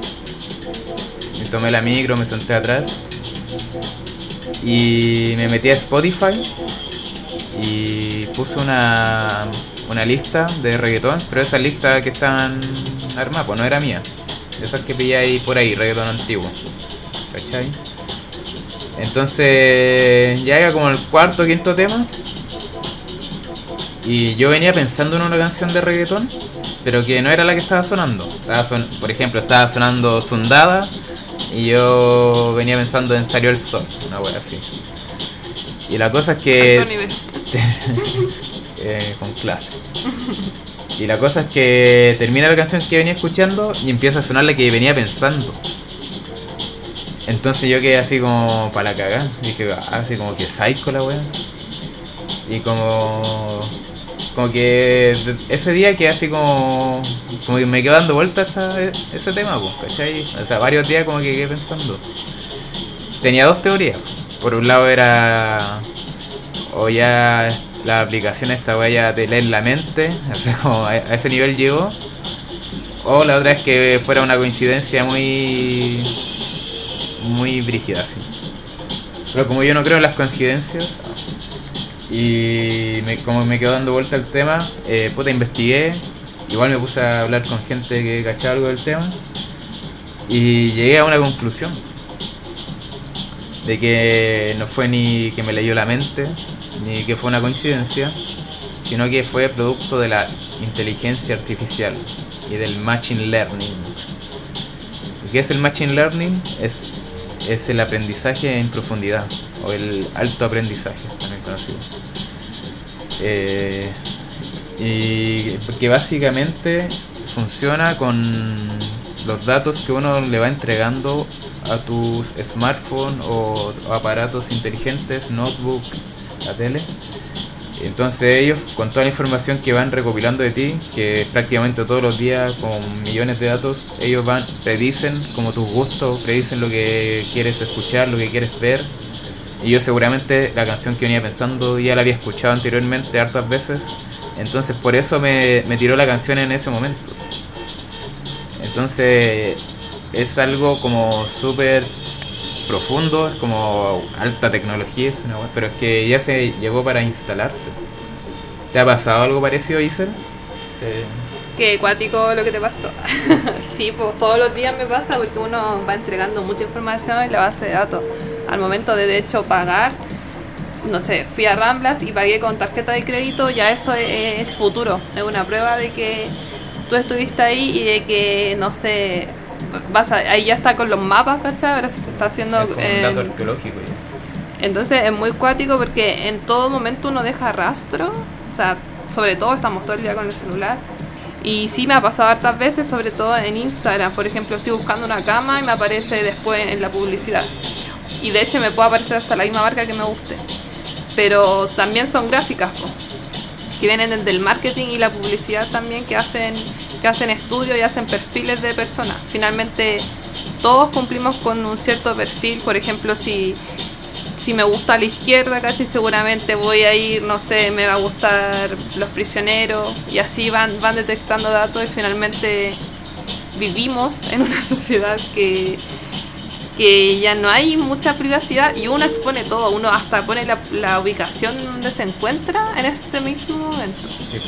Me tomé la micro, me senté atrás y me metí a Spotify y puse una, una lista de reggaetón, pero esa lista que estaban armadas, pues no era mía. Esas que pillé ahí por ahí, reggaetón antiguo. ¿Cachai? Entonces ya iba como el cuarto quinto tema. Y yo venía pensando en una canción de reggaetón, pero que no era la que estaba sonando. Estaba son- por ejemplo, estaba sonando Sundada y yo venía pensando en Salió el Sol, una wea así. Y la cosa es que... *laughs* Eh, con clase. Y la cosa es que termina la canción que venía escuchando y empieza a sonar la que venía pensando. Entonces yo quedé así como para la cagada. Dije, ah, así como que psycho la wea. Y como. Como que ese día quedé así como. Como que me quedó dando vueltas esa- ese tema, pues, ¿cachai? O sea, varios días como que quedé pensando. Tenía dos teorías. Por un lado era. O ya la aplicación esta wea ya te lee en la mente. *laughs* O como a, ese nivel llegó. O la otra es que fuera una coincidencia muy. muy brígida, sí. Pero como yo no creo en las coincidencias, y como me quedó dando vuelta el tema, eh, puta, investigué. Igual me puse a hablar con gente que cachaba algo del tema. Y llegué a una conclusión. De que no fue ni que me leyó la mente, ni que fue una coincidencia, sino que fue producto de la inteligencia artificial y del machine learning. ¿Y ¿Qué es el machine learning? Es, es el aprendizaje en profundidad, o el alto aprendizaje, también conocido. Eh, y porque básicamente funciona con los datos que uno le va entregando a tus smartphones o aparatos inteligentes, notebook, la tele. Entonces ellos, con toda la información que van recopilando de ti, que prácticamente todos los días con millones de datos, ellos van, predicen como tus gustos, predicen lo que quieres escuchar, lo que quieres ver. Y yo seguramente la canción que venía pensando ya la había escuchado anteriormente hartas veces. Entonces por eso me, me tiró la canción en ese momento. Entonces es algo como súper profundo, es como alta tecnología, es una pero es que ya se llegó para instalarse. ¿Te ha pasado algo parecido, Iser? Eh, Qué acuático lo que te pasó. *laughs* sí, pues todos los días me pasa porque uno va entregando mucha información en la base de datos. Al momento de, de hecho, pagar, no sé, fui a Ramblas y pagué con tarjeta de crédito, ya eso es, es futuro. Es una prueba de que tú estuviste ahí y de que, no sé, vas a- ahí ya está con los mapas, ¿cachai? Ahora se está haciendo... es un eh, dato arqueológico ya. entonces es muy cuático porque en todo momento uno deja rastro, o sea, sobre todo estamos todo el día con el celular. Y sí me ha pasado hartas veces, sobre todo en Instagram. Por ejemplo, estoy buscando una cama y me aparece después en la publicidad. Y de hecho me puede aparecer hasta la misma marca que me guste. Pero también son gráficas, po, que vienen desde el marketing y la publicidad también, que hacen, que hacen estudios y hacen perfiles de personas. Finalmente todos cumplimos con un cierto perfil. Por ejemplo, si si me gusta la izquierda, ¿cachai? Seguramente voy a ir, no sé, me va a gustar los prisioneros y así van, van detectando datos y finalmente vivimos en una *laughs* sociedad que, que ya no hay mucha privacidad y uno expone todo, uno hasta pone la, la ubicación donde se encuentra en este mismo momento. Sí.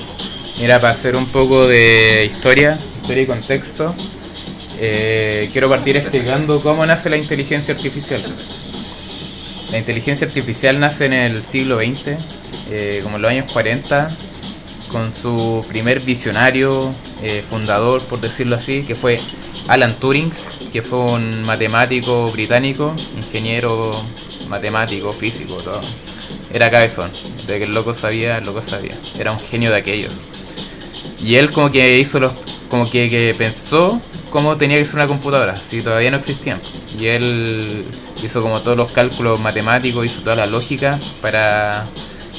Mira, para hacer un poco de historia, historia y contexto, eh, quiero partir explicando cómo nace la inteligencia artificial. La inteligencia artificial nace en el siglo XX, eh, como en los años 40, con su primer visionario, eh, fundador, por decirlo así, que fue Alan Turing, que fue un matemático británico, ingeniero matemático, físico, todo. Era cabezón, de que el loco sabía, el loco sabía. Era un genio de aquellos. Y él como que hizo los, como que, que pensó cómo tenía que ser una computadora, si todavía no existían. Y él hizo como todos los cálculos matemáticos, hizo toda la lógica para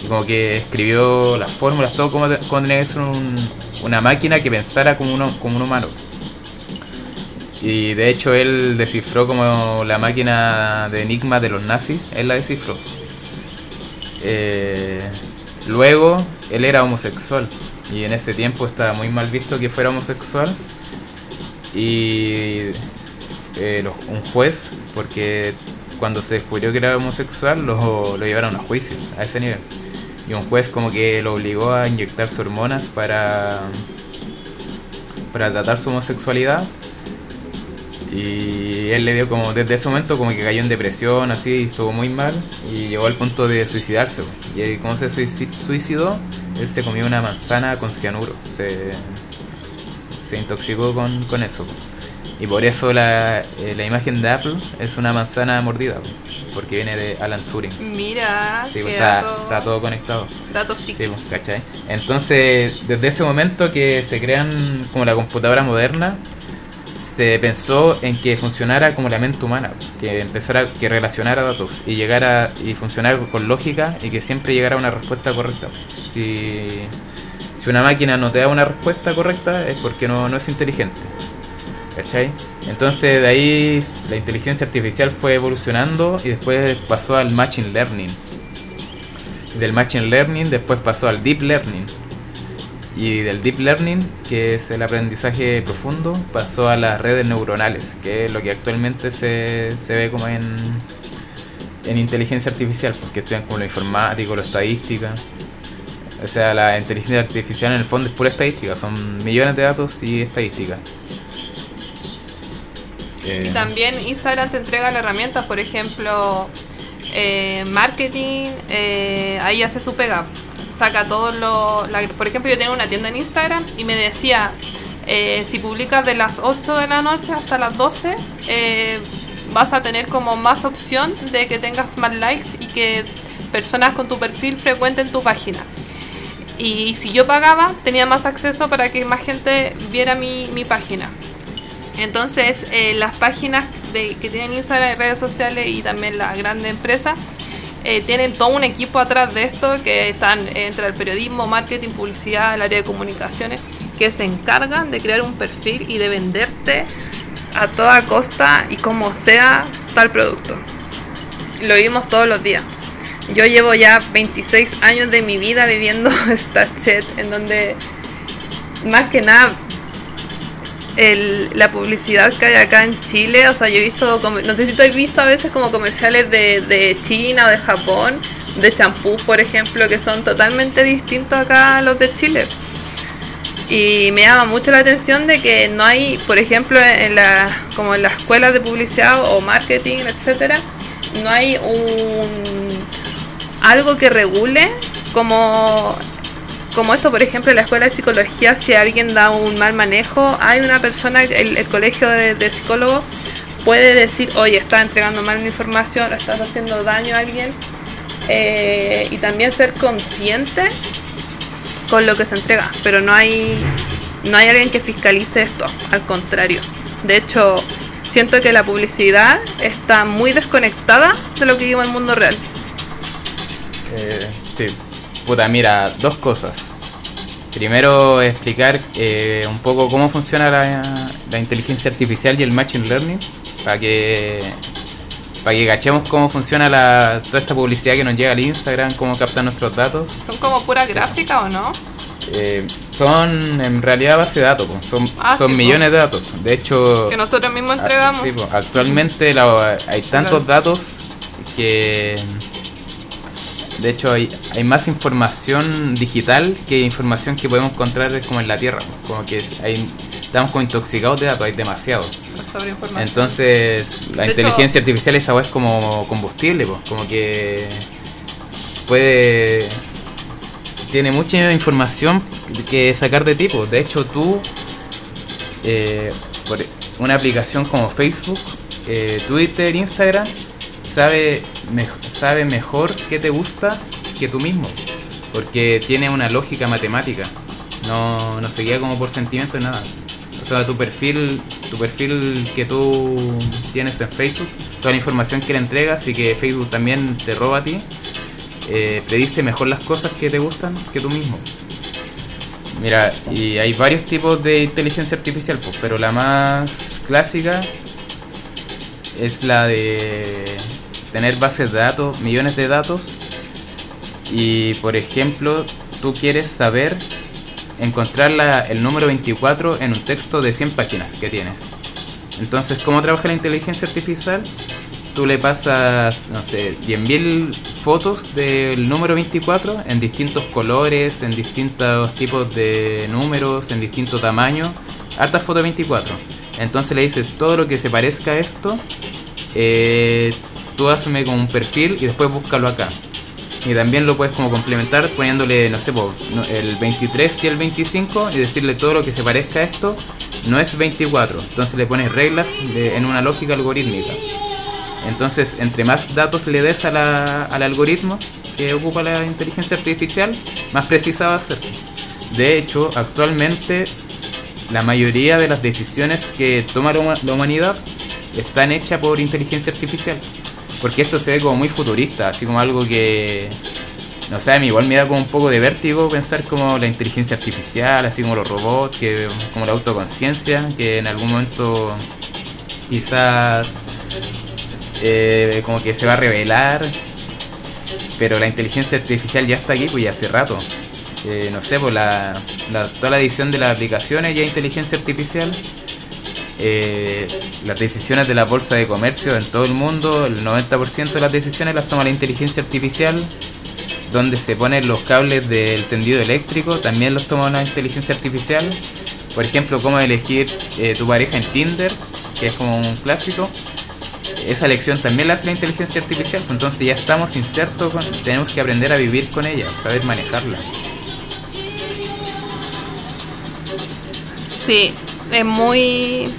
y como que escribió las fórmulas, todo cómo tenía que ser un- una máquina que pensara como, uno, como un humano. Y de hecho él descifró como la máquina de enigma de los nazis, él la descifró. Eh, luego él era homosexual y en ese tiempo estaba muy mal visto que fuera homosexual y eh, un juez, porque cuando se descubrió que era homosexual lo, lo llevaron a juicio a ese nivel. Y un juez como que lo obligó a inyectarse hormonas para, para tratar su homosexualidad. Y él le dio como, desde ese momento como que cayó en depresión, así, y estuvo muy mal. Y llegó al punto de suicidarse. Y como se suici- suicidó, él se comió una manzana con cianuro. Se, se intoxicó con, con eso. Y por eso la, eh, la imagen de Apple es una manzana mordida, porque viene de Alan Turing. Mira, Sí, pues, está, dato, está todo conectado. dato. Sí, pues, ¿cachai? Entonces, desde ese momento que se crean como la computadora moderna, se pensó en que funcionara como la mente humana, que empezara, que relacionara datos y llegara y funcionara con lógica y que siempre llegara a una respuesta correcta. Si, si una máquina no te da una respuesta correcta es porque no, no es inteligente. ¿Cachai? Entonces de ahí la inteligencia artificial fue evolucionando y después pasó al machine learning. Del machine learning después pasó al deep learning. Y del deep learning, que es el aprendizaje profundo, pasó a las redes neuronales, que es lo que actualmente se, se ve como en, en inteligencia artificial, porque estudian como lo informático, lo estadística. O sea, la inteligencia artificial en el fondo es pura estadística, son millones de datos y estadística. Y Eh, también Instagram te entrega las herramientas, por ejemplo, eh, marketing, eh, ahí hace su pega. Saca todo lo... la- por ejemplo, yo tenía una tienda en Instagram y me decía, eh, si publicas de las 8 de la noche hasta las 12, eh, vas a tener como más opción de que tengas más likes y que personas con tu perfil frecuenten tu página. Y si yo pagaba, tenía más acceso para que más gente viera mi, mi página. Entonces, eh, las páginas de, que tienen Instagram y redes sociales y también las grandes empresas eh, tienen todo un equipo atrás de esto que están entre el periodismo, marketing, publicidad, el área de comunicaciones, que se encargan de crear un perfil y de venderte a toda costa y como sea tal producto. Lo vivimos todos los días. Yo llevo ya 26 años de mi vida viviendo *laughs* esta chat en donde más que nada la publicidad que hay acá en Chile, o sea, yo he visto, no sé si tú has visto a veces como comerciales de, de China o de Japón, de champú, por ejemplo, que son totalmente distintos acá a los de Chile. Y me llama mucho la atención de que no hay, por ejemplo, en la, como en las escuelas de publicidad o marketing, etcétera, no hay un algo que regule como como esto, por ejemplo, en la escuela de psicología, si alguien da un mal manejo, hay una persona, el, el colegio de, de psicólogos puede decir, oye, estás entregando mal información, estás haciendo daño a alguien, eh, y también ser consciente con lo que se entrega, pero no hay, no hay alguien que fiscalice esto, al contrario. De hecho, siento que la publicidad está muy desconectada de lo que vive el mundo real. Eh, sí. Puta, mira, dos cosas. Primero, explicar eh, un poco cómo funciona la, la inteligencia artificial y el machine learning, para que para que cachemos cómo funciona la, toda esta publicidad que nos llega al Instagram, cómo captan nuestros datos. ¿Son como pura gráfica o no? Eh, son en realidad base de datos, son, Ah, son sí, po. millones de datos. De hecho, Que nosotros mismos entregamos. sí, actualmente la- hay tantos datos que de hecho hay, hay más información digital que información que podemos encontrar como en la tierra. Como que hay, estamos como intoxicados de datos hay demasiado. Entonces la De inteligencia artificial esa es como combustible pues, como que puede tiene mucha información que sacar de tipo de hecho tú eh, por una aplicación como Facebook, eh, Twitter, Instagram, sabe, sabe mejor qué te gusta que tú mismo, porque tiene una lógica matemática, no, no se como por sentimiento ni nada. O sea, tu perfil, tu perfil que tú tienes en Facebook, toda la información que le entregas y que Facebook también te roba a ti, eh, predice mejor las cosas que te gustan que tú mismo. Mira, y hay varios tipos de inteligencia artificial, pues, pero la más clásica es la de tener bases de datos, millones de datos, y por ejemplo, tú quieres saber encontrar la- el número 24 en un texto de 100 páginas que tienes. Entonces, ¿cómo trabaja la inteligencia artificial? Tú le pasas, no sé, 10.000 fotos del número 24 en distintos colores, en distintos tipos de números, en distinto tamaño. Hartas fotos 24. Entonces le dices todo lo que se parezca a esto. eh, tú hazme con un perfil y después búscalo acá. Y también lo puedes como complementar poniéndole, no sé, el 23 y el 25 y decirle todo lo que se parezca a esto no es 24. Entonces le pones reglas en una lógica algorítmica. Entonces, entre más datos le des a al algoritmo que ocupa la inteligencia artificial, más precisa va a ser. De hecho, actualmente la mayoría de las decisiones que toma la humanidad están hechas por inteligencia artificial. Porque esto se ve como muy futurista, así como algo que... No sé, a mí igual me da como un poco de vértigo pensar como la inteligencia artificial, así como los robots, que, como la autoconciencia, que en algún momento quizás eh, como que se va a revelar. Pero la inteligencia artificial ya está aquí, pues ya hace rato. eh, no sé, por la, la- toda la edición de las aplicaciones ya inteligencia artificial. Eh, las decisiones de la bolsa de comercio en todo el mundo, el 90% de las decisiones las toma la inteligencia artificial. Donde se ponen los cables del tendido eléctrico, también los toma la inteligencia artificial. Por ejemplo, cómo elegir eh, tu pareja en Tinder, que es como un clásico. Esa elección también la hace la inteligencia artificial, pues entonces ya estamos insertos, con- tenemos que aprender a vivir con ella, saber manejarla. Sí, es muy...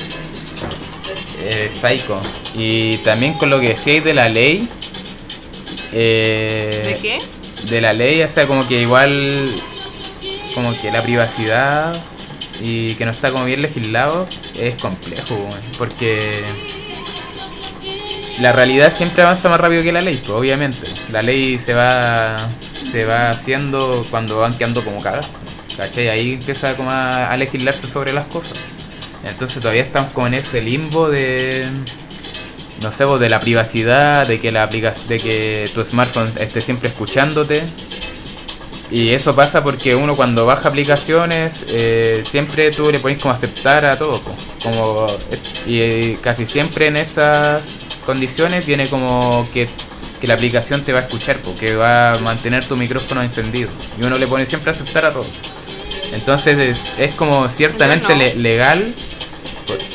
Eh, psycho. Y también con lo que decíais de la ley. eh, ¿De qué? De la ley, o sea, como que igual. Como que la privacidad y que no está como bien legislado es complejo, porque. La realidad siempre avanza más rápido que la ley, pues, obviamente. La ley se va se va haciendo cuando van quedando como cagas. ¿Cachai? Ahí empieza como a, a legislarse sobre las cosas. Entonces todavía estamos como en ese limbo de no sé, vos, de la privacidad, de que la aplica de que tu smartphone esté siempre escuchándote. Y eso pasa porque uno cuando baja aplicaciones, eh, siempre tú le pones como aceptar a todo. Como, y casi siempre en esas condiciones viene como que, que la aplicación te va a escuchar, porque va a mantener tu micrófono encendido. Y uno le pone siempre aceptar a todo. Entonces es, es como ciertamente Yo no. le- legal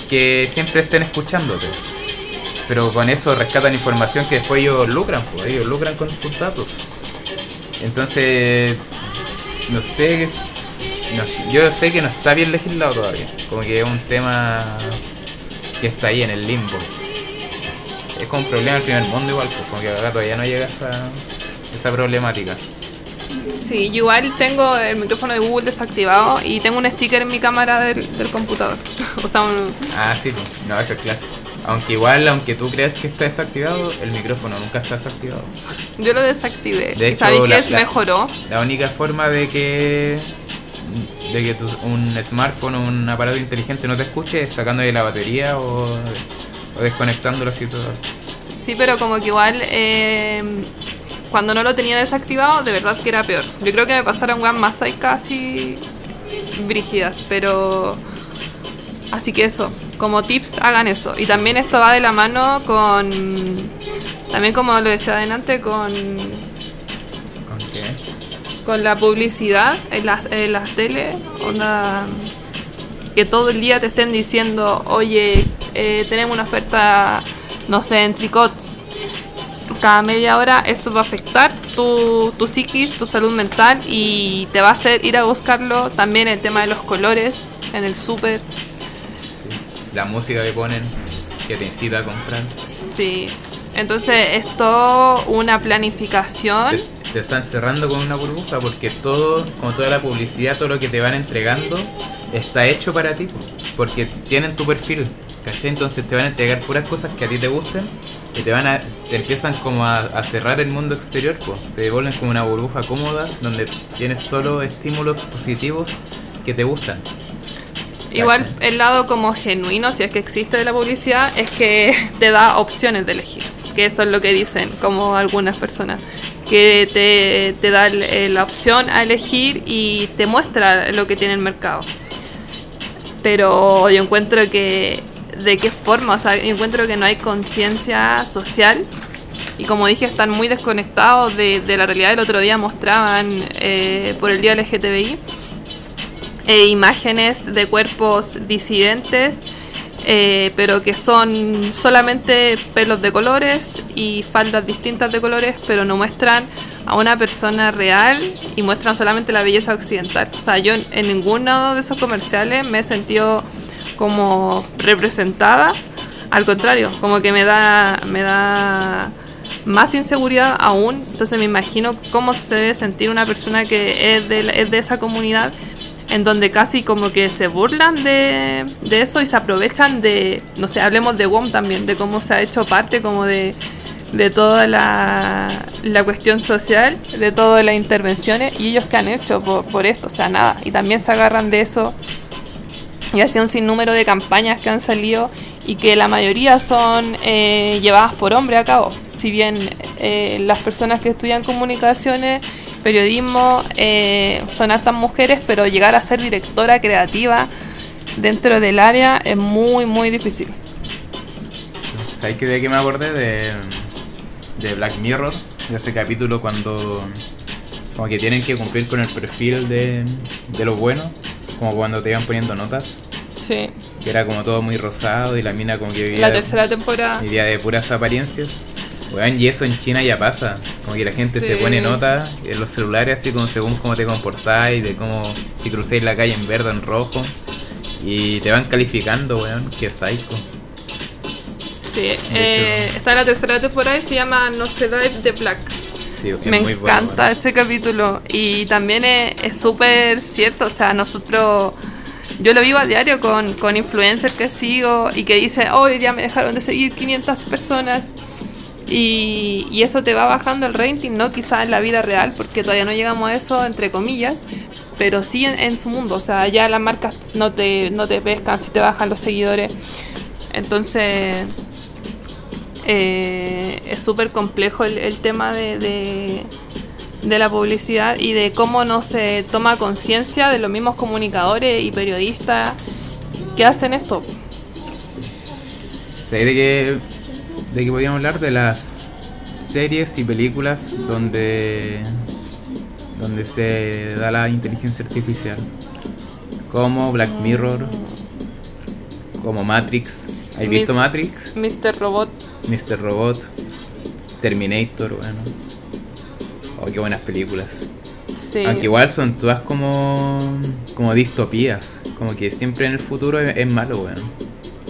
que siempre estén escuchándote. Pero con eso rescatan información que después ellos lucran, ellos lucran con tus datos. Entonces, no sé, yo sé que no está bien legislado todavía. Como que es un tema que está ahí en el limbo. Es como un problema del primer mundo igual, pues como que acá todavía no llega esa, esa problemática. Sí, igual tengo el micrófono de Google desactivado y tengo un sticker en mi cámara del computador. *laughs* o sea, un... Ah, sí, no, eso es clásico. Aunque igual, aunque tú creas que está desactivado, el micrófono nunca está desactivado. yo lo desactivé. De ¿Y hecho, sabéis qué la- es? la- Mejoró. La única forma de que de que tu- un smartphone o un aparato inteligente no te escuche es sacándole la batería o, o desconectándolo así todo. Sí, pero como que igual eh, cuando no lo tenía desactivado, de verdad que era peor. Yo creo que me pasaron weas más ahí casi brígidas, pero... Así que eso, como tips hagan eso. Y también esto va de la mano con... También como lo decía adelante, con, ¿Con qué? con la publicidad en las, en las tele. Onda, que todo el día te estén diciendo, oye, eh, tenemos una oferta, no sé, en tricots cada media hora, eso va a afectar tu, tu psiquis, tu salud mental y te va a hacer ir a buscarlo. También el tema de los colores en el súper. La música que ponen que te incita a comprar. Sí. Entonces es todo una planificación. Te, te están cerrando con una burbuja porque todo, como toda la publicidad, todo lo que te van entregando está hecho para ti. po. Porque tienen tu perfil. ¿Cachai? Entonces te van a entregar puras cosas que a ti te gusten y te van a te empiezan como a, a cerrar el mundo exterior, po. te devuelven como una burbuja cómoda donde tienes solo estímulos positivos que te gustan. Igual el lado como genuino, si es que existe de la publicidad, es que *laughs* te da opciones de elegir. Que eso es lo que dicen, como algunas personas. Que te, te da eh, la opción a elegir y te muestra lo que tiene el mercado. Pero yo encuentro que de qué forma, o sea, yo encuentro que no hay conciencia social y como dije están muy desconectados de, de la realidad. El otro día mostraban eh, por el día LGTBI eh, imágenes de cuerpos disidentes, eh, pero que son solamente pelos de colores y faldas distintas de colores, pero no muestran a una persona real y muestran solamente la belleza occidental. O sea, yo en, ninguno de esos comerciales me he sentido como representada, al contrario, como que me da, me da más inseguridad aún. Entonces me imagino cómo se debe sentir una persona que es de, es de esa comunidad en donde casi como que se burlan de, de eso y se aprovechan de, no sé, hablemos de WOM también, de cómo se ha hecho parte como de, de toda la, la cuestión social, de todas las intervenciones y ellos que han hecho por, por esto, o sea, nada. Y también se agarran de eso y así un sinnúmero de campañas que han salido y que la mayoría son eh, llevadas por hombre a cabo. Si bien eh, las personas que estudian comunicaciones periodismo eh, son hartas mujeres, pero llegar a ser directora creativa dentro del área es muy, muy difícil. ¿Sabes qué de qué me acordé? De, de Black Mirror, de ese capítulo cuando como que tienen que cumplir con el perfil de, de lo bueno, como cuando te iban poniendo notas, Sí, que era como todo muy rosado y la mina como que vivía, la tercera temporada. vivía de puras apariencias. Weón, y eso en China ya pasa, como que la gente se pone notas en los celulares así como según cómo te comportáis, de cómo si crucéis la calle en verde o en rojo. Y te van calificando, weón, que psycho. Sí, eh, está en la tercera temporada y se llama No se da de Black. Sí, es Me muy bueno, encanta weón. ese capítulo y también es súper cierto, o sea, nosotros, yo lo vivo a diario con, con influencers que sigo y que dicen, hoy ya me dejaron de seguir 500 personas y, y eso te va bajando el rating, no quizá en la vida real, porque todavía no llegamos a eso, entre comillas, pero sí en, su mundo, o sea, ya las marcas no te, no te pescan si te bajan los seguidores. Entonces, eh, es súper complejo el, tema de, de, la publicidad y de cómo no se toma conciencia de los mismos comunicadores y periodistas que hacen esto. ¿Sabes de qué, de qué podíamos hablar? De las series y películas donde, donde se da la inteligencia artificial. Como Black Mirror, como Matrix. ¿Has visto Mis- Matrix? Mr. Robot, Mr. Robot, Terminator, bueno. Oh, qué buenas películas. sí. Aunque igual son todas como, como distopías. Como que siempre en el futuro es, es malo, weón.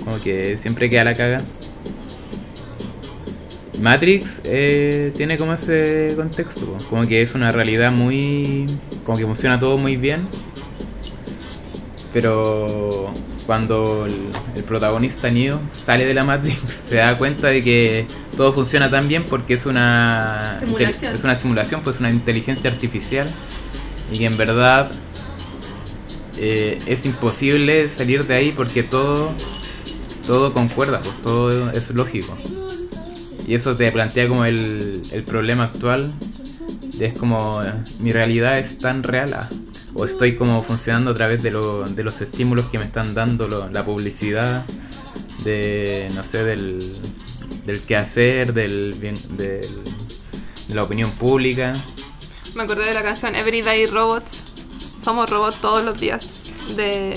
Como que siempre queda la caga. Matrix eh, tiene como ese contexto, po. como que es una realidad muy... como que funciona todo muy bien. Pero cuando el, el protagonista Neo sale de la Matrix *laughs* se da cuenta de que todo funciona tan bien porque es una Simulación. es una simulación, pues una inteligencia artificial y que en verdad eh, es imposible salir de ahí porque todo todo concuerda, pues todo es lógico. Y eso te plantea como el, el problema actual. Es como mi realidad es tan real. ah, O estoy como funcionando a través de, lo- de los estímulos que me están dando lo- la publicidad. De, no sé, del, del quehacer, del, bien, del, de la opinión pública. Me acordé de la canción Everyday Robots. Somos robots todos los días. De,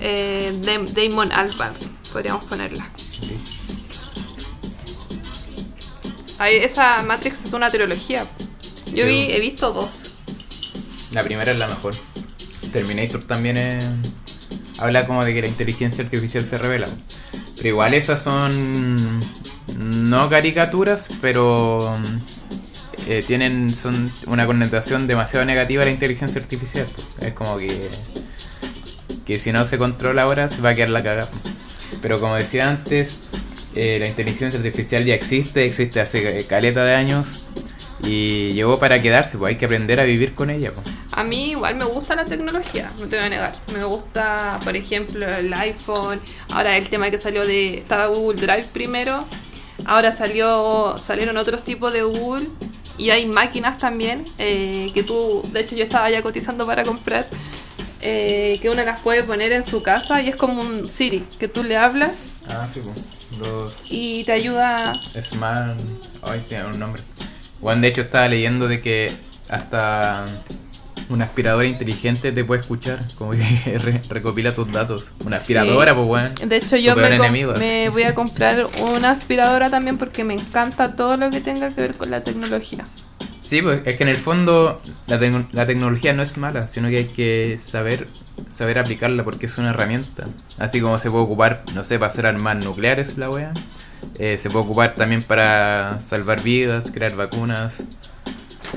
eh, Damon Albarn. Podríamos ponerla. Esa Matrix es una trilogía. Yo Sí. vi, he visto dos. La primera es la mejor. Terminator también es- habla como de que la inteligencia artificial se revela. Pero igual esas son no caricaturas, pero eh, tienen son una connotación demasiado negativa a la inteligencia artificial. Es como que que si no se controla ahora se va a quedar la cagada. Pero como decía antes, eh, la inteligencia artificial ya existe, existe hace caleta de años y llegó para quedarse, pues hay que aprender a vivir con ella. pues. A mí igual me gusta la tecnología, no te voy a negar. Me gusta, por ejemplo, el iPhone. Ahora el tema que salió de... Estaba Google Drive primero. Ahora salió salieron otros tipos de Google. Y hay máquinas también eh, que tú... De hecho yo estaba ya cotizando para comprar. eh, que uno las puede poner en su casa y es como un Siri, que tú le hablas Ah, sí, pues. Los y te ayuda... Smart. Ay, tiene un nombre. Juan, de hecho, estaba leyendo de que hasta una aspiradora inteligente te puede escuchar. Como que *laughs* re- recopila tus datos. Una aspiradora, Sí. pues, weón. De hecho, yo me, me voy a comprar una aspiradora también porque me encanta todo lo que tenga que ver con la tecnología. Sí, pues es que en el fondo la, tecno- la tecnología no es mala, sino que hay que saber saber aplicarla porque es una herramienta. Así como se puede ocupar, no sé, para hacer armas nucleares la wea. eh, se puede ocupar también para salvar vidas, crear vacunas.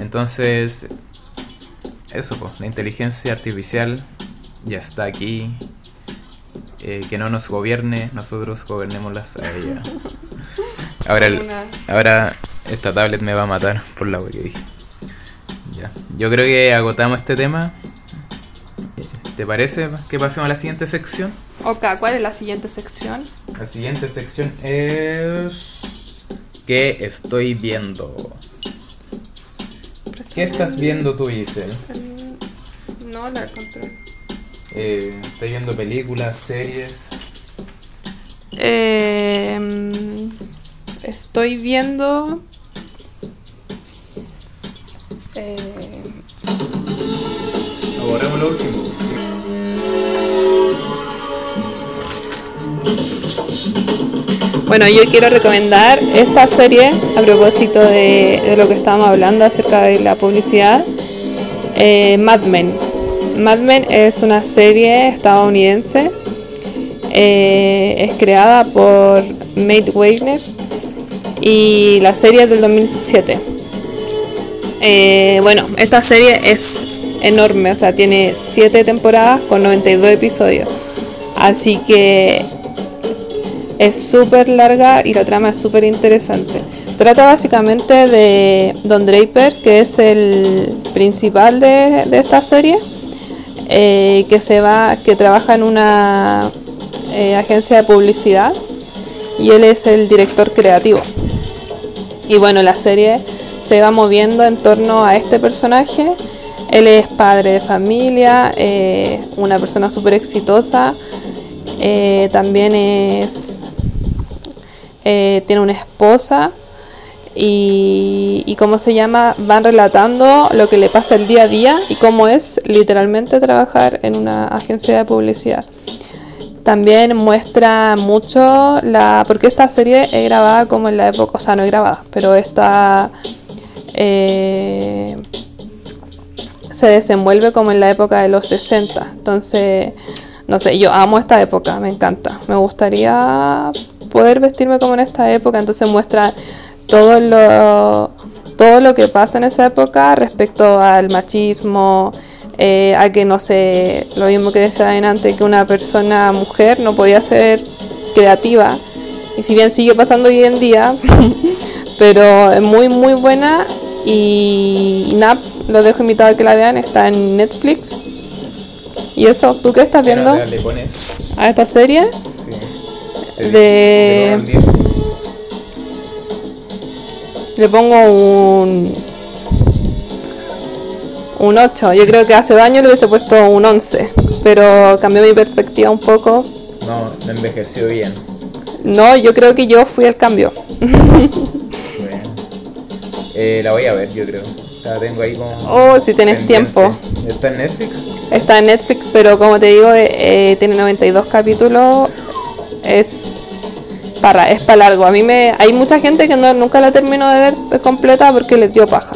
Entonces, eso, pues, la inteligencia artificial ya está aquí. Eh, que no nos gobierne, nosotros gobernémoslas a ella. *laughs* Ahora, ahora esta tablet me va a matar por la que dije. Ya. Yo creo que agotamos este tema. ¿Te parece que pasemos a la siguiente sección? Ok, ¿cuál es la siguiente sección? La siguiente sección es... ¿Qué estoy viendo? ¿Qué estás viendo tú, Giselle? No la encontré. Eh, ¿Estás viendo películas, series? Eh, estoy viendo. Eh, Aborremos lo último. Bueno, yo quiero recomendar esta serie a propósito de, lo que estábamos hablando acerca de la publicidad. Eh, Mad Men. Mad Men es una serie estadounidense. eh, es creada por Matt Weiner y la serie es del 2007. Eh, bueno, esta serie es enorme, o sea, tiene 7 temporadas con 92 episodios. Así que es súper larga y la trama es súper interesante. Trata básicamente de Don Draper, que es el principal de, de esta serie, eh, que se va, que trabaja en una eh, agencia de publicidad y él es el director creativo. Y bueno, la serie se va moviendo en torno a este personaje. Él es padre de familia, eh, una persona súper exitosa. eh, también es eh, tiene una esposa y, y cómo se llama, van relatando lo que le pasa el día a día y cómo es literalmente trabajar en una agencia de publicidad. También muestra mucho la. porque esta serie es grabada como en la época. O sea, no es grabada, pero esta. Eh, se desenvuelve como en la época de los 60. Entonces, no sé, yo amo esta época, me encanta. Me gustaría poder vestirme como en esta época. Entonces muestra todo lo, todo lo que pasa en esa época respecto al machismo, eh, a que no sé, lo mismo que decía antes, que una persona mujer no podía ser creativa. Y si bien sigue pasando hoy en día, *laughs* pero es muy, muy buena. Y, y nada, lo dejo invitado a que la vean, está en Netflix. Y eso, ¿tú qué estás viendo le pones. a esta serie? Sí. De-. Le pongo un. Un 8. Yo creo que hace dos años le hubiese puesto un 11. Pero cambió mi perspectiva un poco. No, no envejeció bien. No, yo creo que yo fui el cambio. Bueno. Eh, la voy a ver, yo creo. La tengo ahí como. Oh, si tenés pendiente. tiempo. ¿Está en Netflix? Está en Netflix, pero como te digo, eh, eh, tiene 92 capítulos. Es para, es para largo. A mí me. Hay mucha gente que no, nunca la terminó de ver completa porque les dio paja.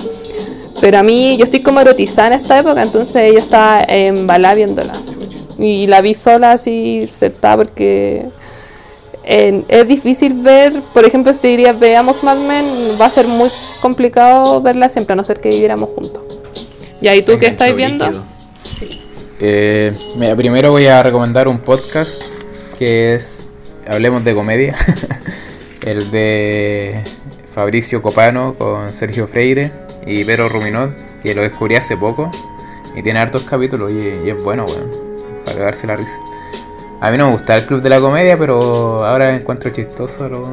Pero a mí, yo estoy como erotizada en esta época, entonces yo estaba embalada viéndola. Y la vi sola así, sentada, porque eh, es difícil ver, por ejemplo, si te diría veamos Mad Men, va a ser muy complicado verla siempre, a no ser que viviéramos juntos. ¿Y ahí tú qué estás viendo? Eh, mira, primero voy a recomendar un podcast que es Hablemos de Comedia. *laughs* el de Fabricio Copano con Sergio Freire y Vero Ruminot, que lo descubrí hace poco. Y tiene hartos capítulos y, y es bueno, weón. Para cagarse la risa. A mí no me gusta el club de la comedia, pero ahora encuentro chistoso lo-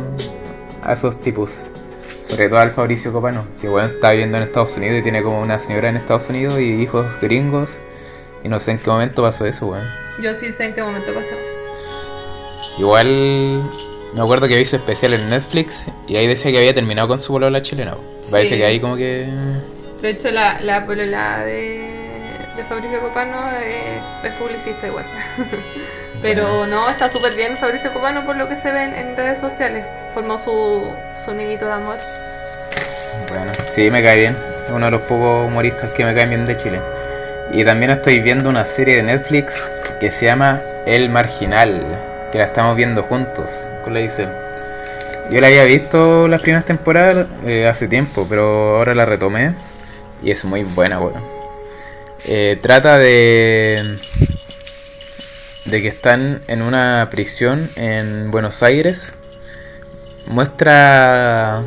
a esos tipos. Sobre todo al Fabricio Copano, que bueno, está viviendo en Estados Unidos y tiene como una señora en Estados Unidos y hijos gringos. Y no sé en qué momento pasó eso, weón. Yo sí sé en qué momento pasó. Igual me acuerdo que hizo especial en Netflix y ahí decía que había terminado con su polola chilena. Parece que ahí como que... De hecho, la, la polola de, de Fabricio Copano es publicista igual. *laughs* Pero no, está súper bien Fabricio Copano por lo que se ve en, en redes sociales. Formó su, su nidito de amor. Bueno, sí, me cae bien. Es uno de los pocos humoristas que me caen bien de Chile. Y también estoy viendo una serie de Netflix que se llama El Marginal, que la estamos viendo juntos con la Isel. Yo la había visto las primeras temporadas eh, hace tiempo, pero ahora la retomé y es muy buena, weón. Eh, trata de de que están en una prisión en Buenos Aires. Muestra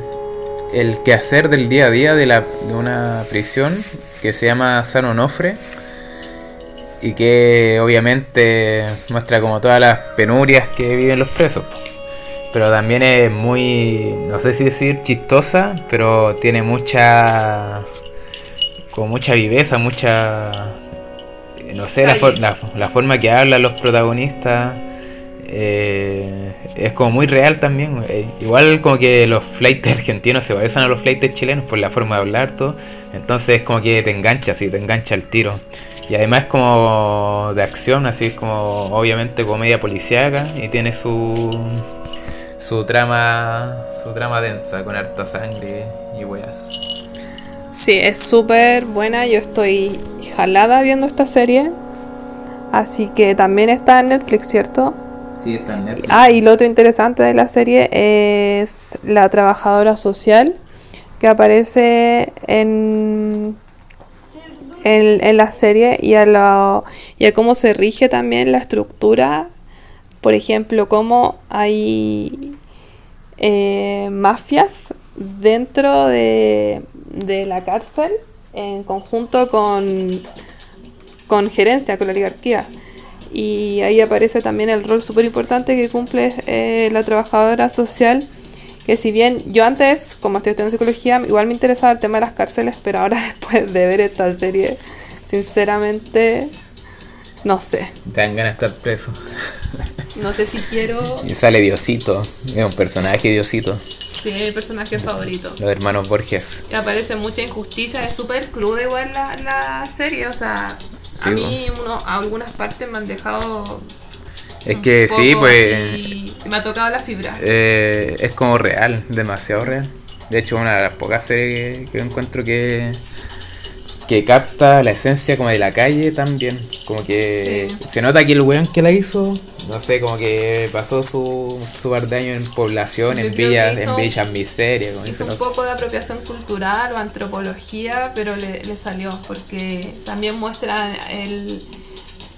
el quehacer del día a día de, la, de una prisión que se llama San Onofre y que obviamente muestra como todas las penurias que viven los presos. Pero también es muy, no sé si decir chistosa, pero tiene mucha como mucha viveza, mucha... No sé, la, for- la, la forma que hablan los protagonistas eh, es como muy real también. eh, igual como que los flights *laughs* argentinos se parecen a los flights chilenos por la forma de hablar, todo. Entonces como que te engancha, sí, te engancha el tiro. Y además es como de acción, así es como obviamente comedia policíaca y tiene su su trama su trama densa con harta sangre y weas. Sí, es súper buena. Yo estoy jalada viendo esta serie. Así que también está en Netflix, ¿cierto? Sí, está en Netflix. Ah, y lo otro interesante de la serie es la trabajadora social que aparece en, en, en la serie y a, la, y a cómo se rige también la estructura. Por ejemplo, cómo hay eh, mafias dentro de, de la cárcel en conjunto con, con gerencia, con la oligarquía. Y ahí aparece también el rol súper importante que cumple eh, la trabajadora social. Que si bien yo antes, como estoy estudiando psicología, igual me interesaba el tema de las cárceles, pero ahora *laughs* después de ver esta serie, sinceramente, no sé. Te dan ganas de estar preso. No sé si quiero... Y sale Diosito, es un personaje Diosito, Sí, mi personaje favorito. los hermanos Borges. Y aparece mucha injusticia, es súper cruda igual la, la serie, o sea, Sí, a mí uno, algunas partes me han dejado... Es que sí, pues así- me ha tocado la fibra. eh, es como real, demasiado real. De hecho, una de las pocas series que, que encuentro que que capta la esencia como de la calle también. Como que Sí. se nota que el weón que la hizo, no sé, como que pasó su, su par de años en población, Yo en villas, en villas miseria. Como Hizo un poco de apropiación cultural o antropología, pero le, le salió porque también muestra el,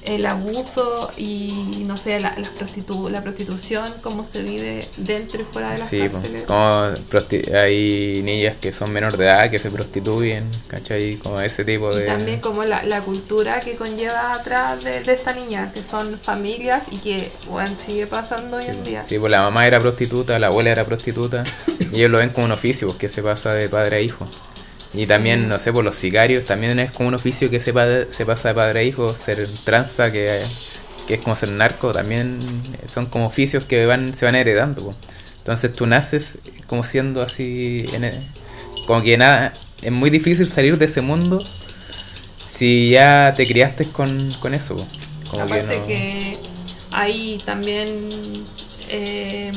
el abuso y, no sé, la, las prostitu la prostitución, cómo se vive dentro y fuera de las Sí, cárceles. como hay niñas que son menor de edad que se prostituyen, ¿cachai? Como ese tipo Y de... también como la, la cultura que conlleva atrás de, de esta niña, que son familias y que bueno, sigue pasando hoy en día. Sí, pues la mamá era prostituta, la abuela era prostituta, *laughs* y ellos lo ven como un oficio, pues, que se pasa de padre a hijo. Y también, no sé, por los sicarios, también es como un oficio que se, se pasa de padre a hijo, ser tranza, que, que es como ser narco, también son como oficios que van se van heredando. pues. Entonces tú naces como siendo así, en e- como que nada, es muy difícil salir de ese mundo si ya te criaste con, con eso. Como Aparte no- que hay también eh,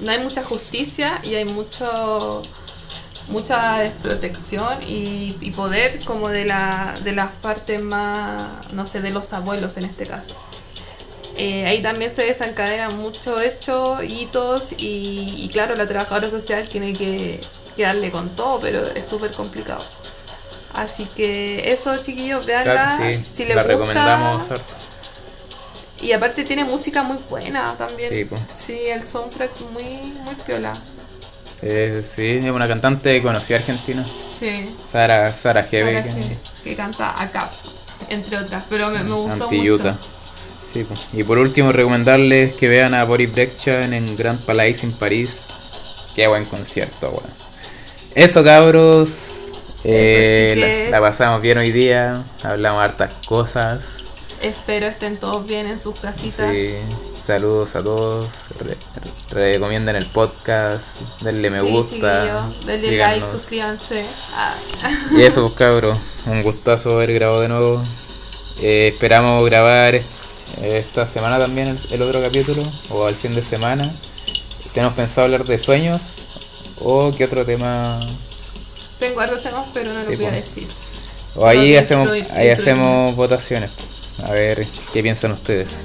no hay mucha justicia y hay mucho mucha desprotección y, y poder como de la de las partes más no sé de los abuelos en este caso Eh, ahí también se desencadenan muchos hechos hitos y, y claro la trabajadora social tiene que, que darle con todo pero es súper complicado así que eso chiquillos veanla Claro, sí, si les la gusta recomendamos harto. y aparte tiene música muy buena también. Sí, po. Sí, el soundtrack muy, muy piola. Eh, sí, es una cantante conocida argentina, Sí. Sara, Sara Hebe, Sara G, que canta acá, entre otras. Pero me, me gustó mucho. Sí, po. y por último recomendarles que vean a Boris Brejcha en Grand Palais en París. Qué buen concierto, weón. Eso cabros. Eh, la, la pasamos bien hoy día, hablamos hartas cosas. Espero estén todos bien en sus casitas. Sí, saludos a todos. Re- re- recomienden el podcast, denle me Sí, gusta. Denle like, suscríbanse. Ah. Y eso, *laughs* pues cabros, un gustazo haber grabado de nuevo. Eh, esperamos grabar esta semana también el, el otro capítulo, o al fin de semana. Tenemos pensado hablar de sueños, o qué otro tema. Tengo hartos temas, pero no Sí, lo voy a po. decir. O ahí Los hacemos, ahí hacemos votaciones. A ver qué piensan ustedes.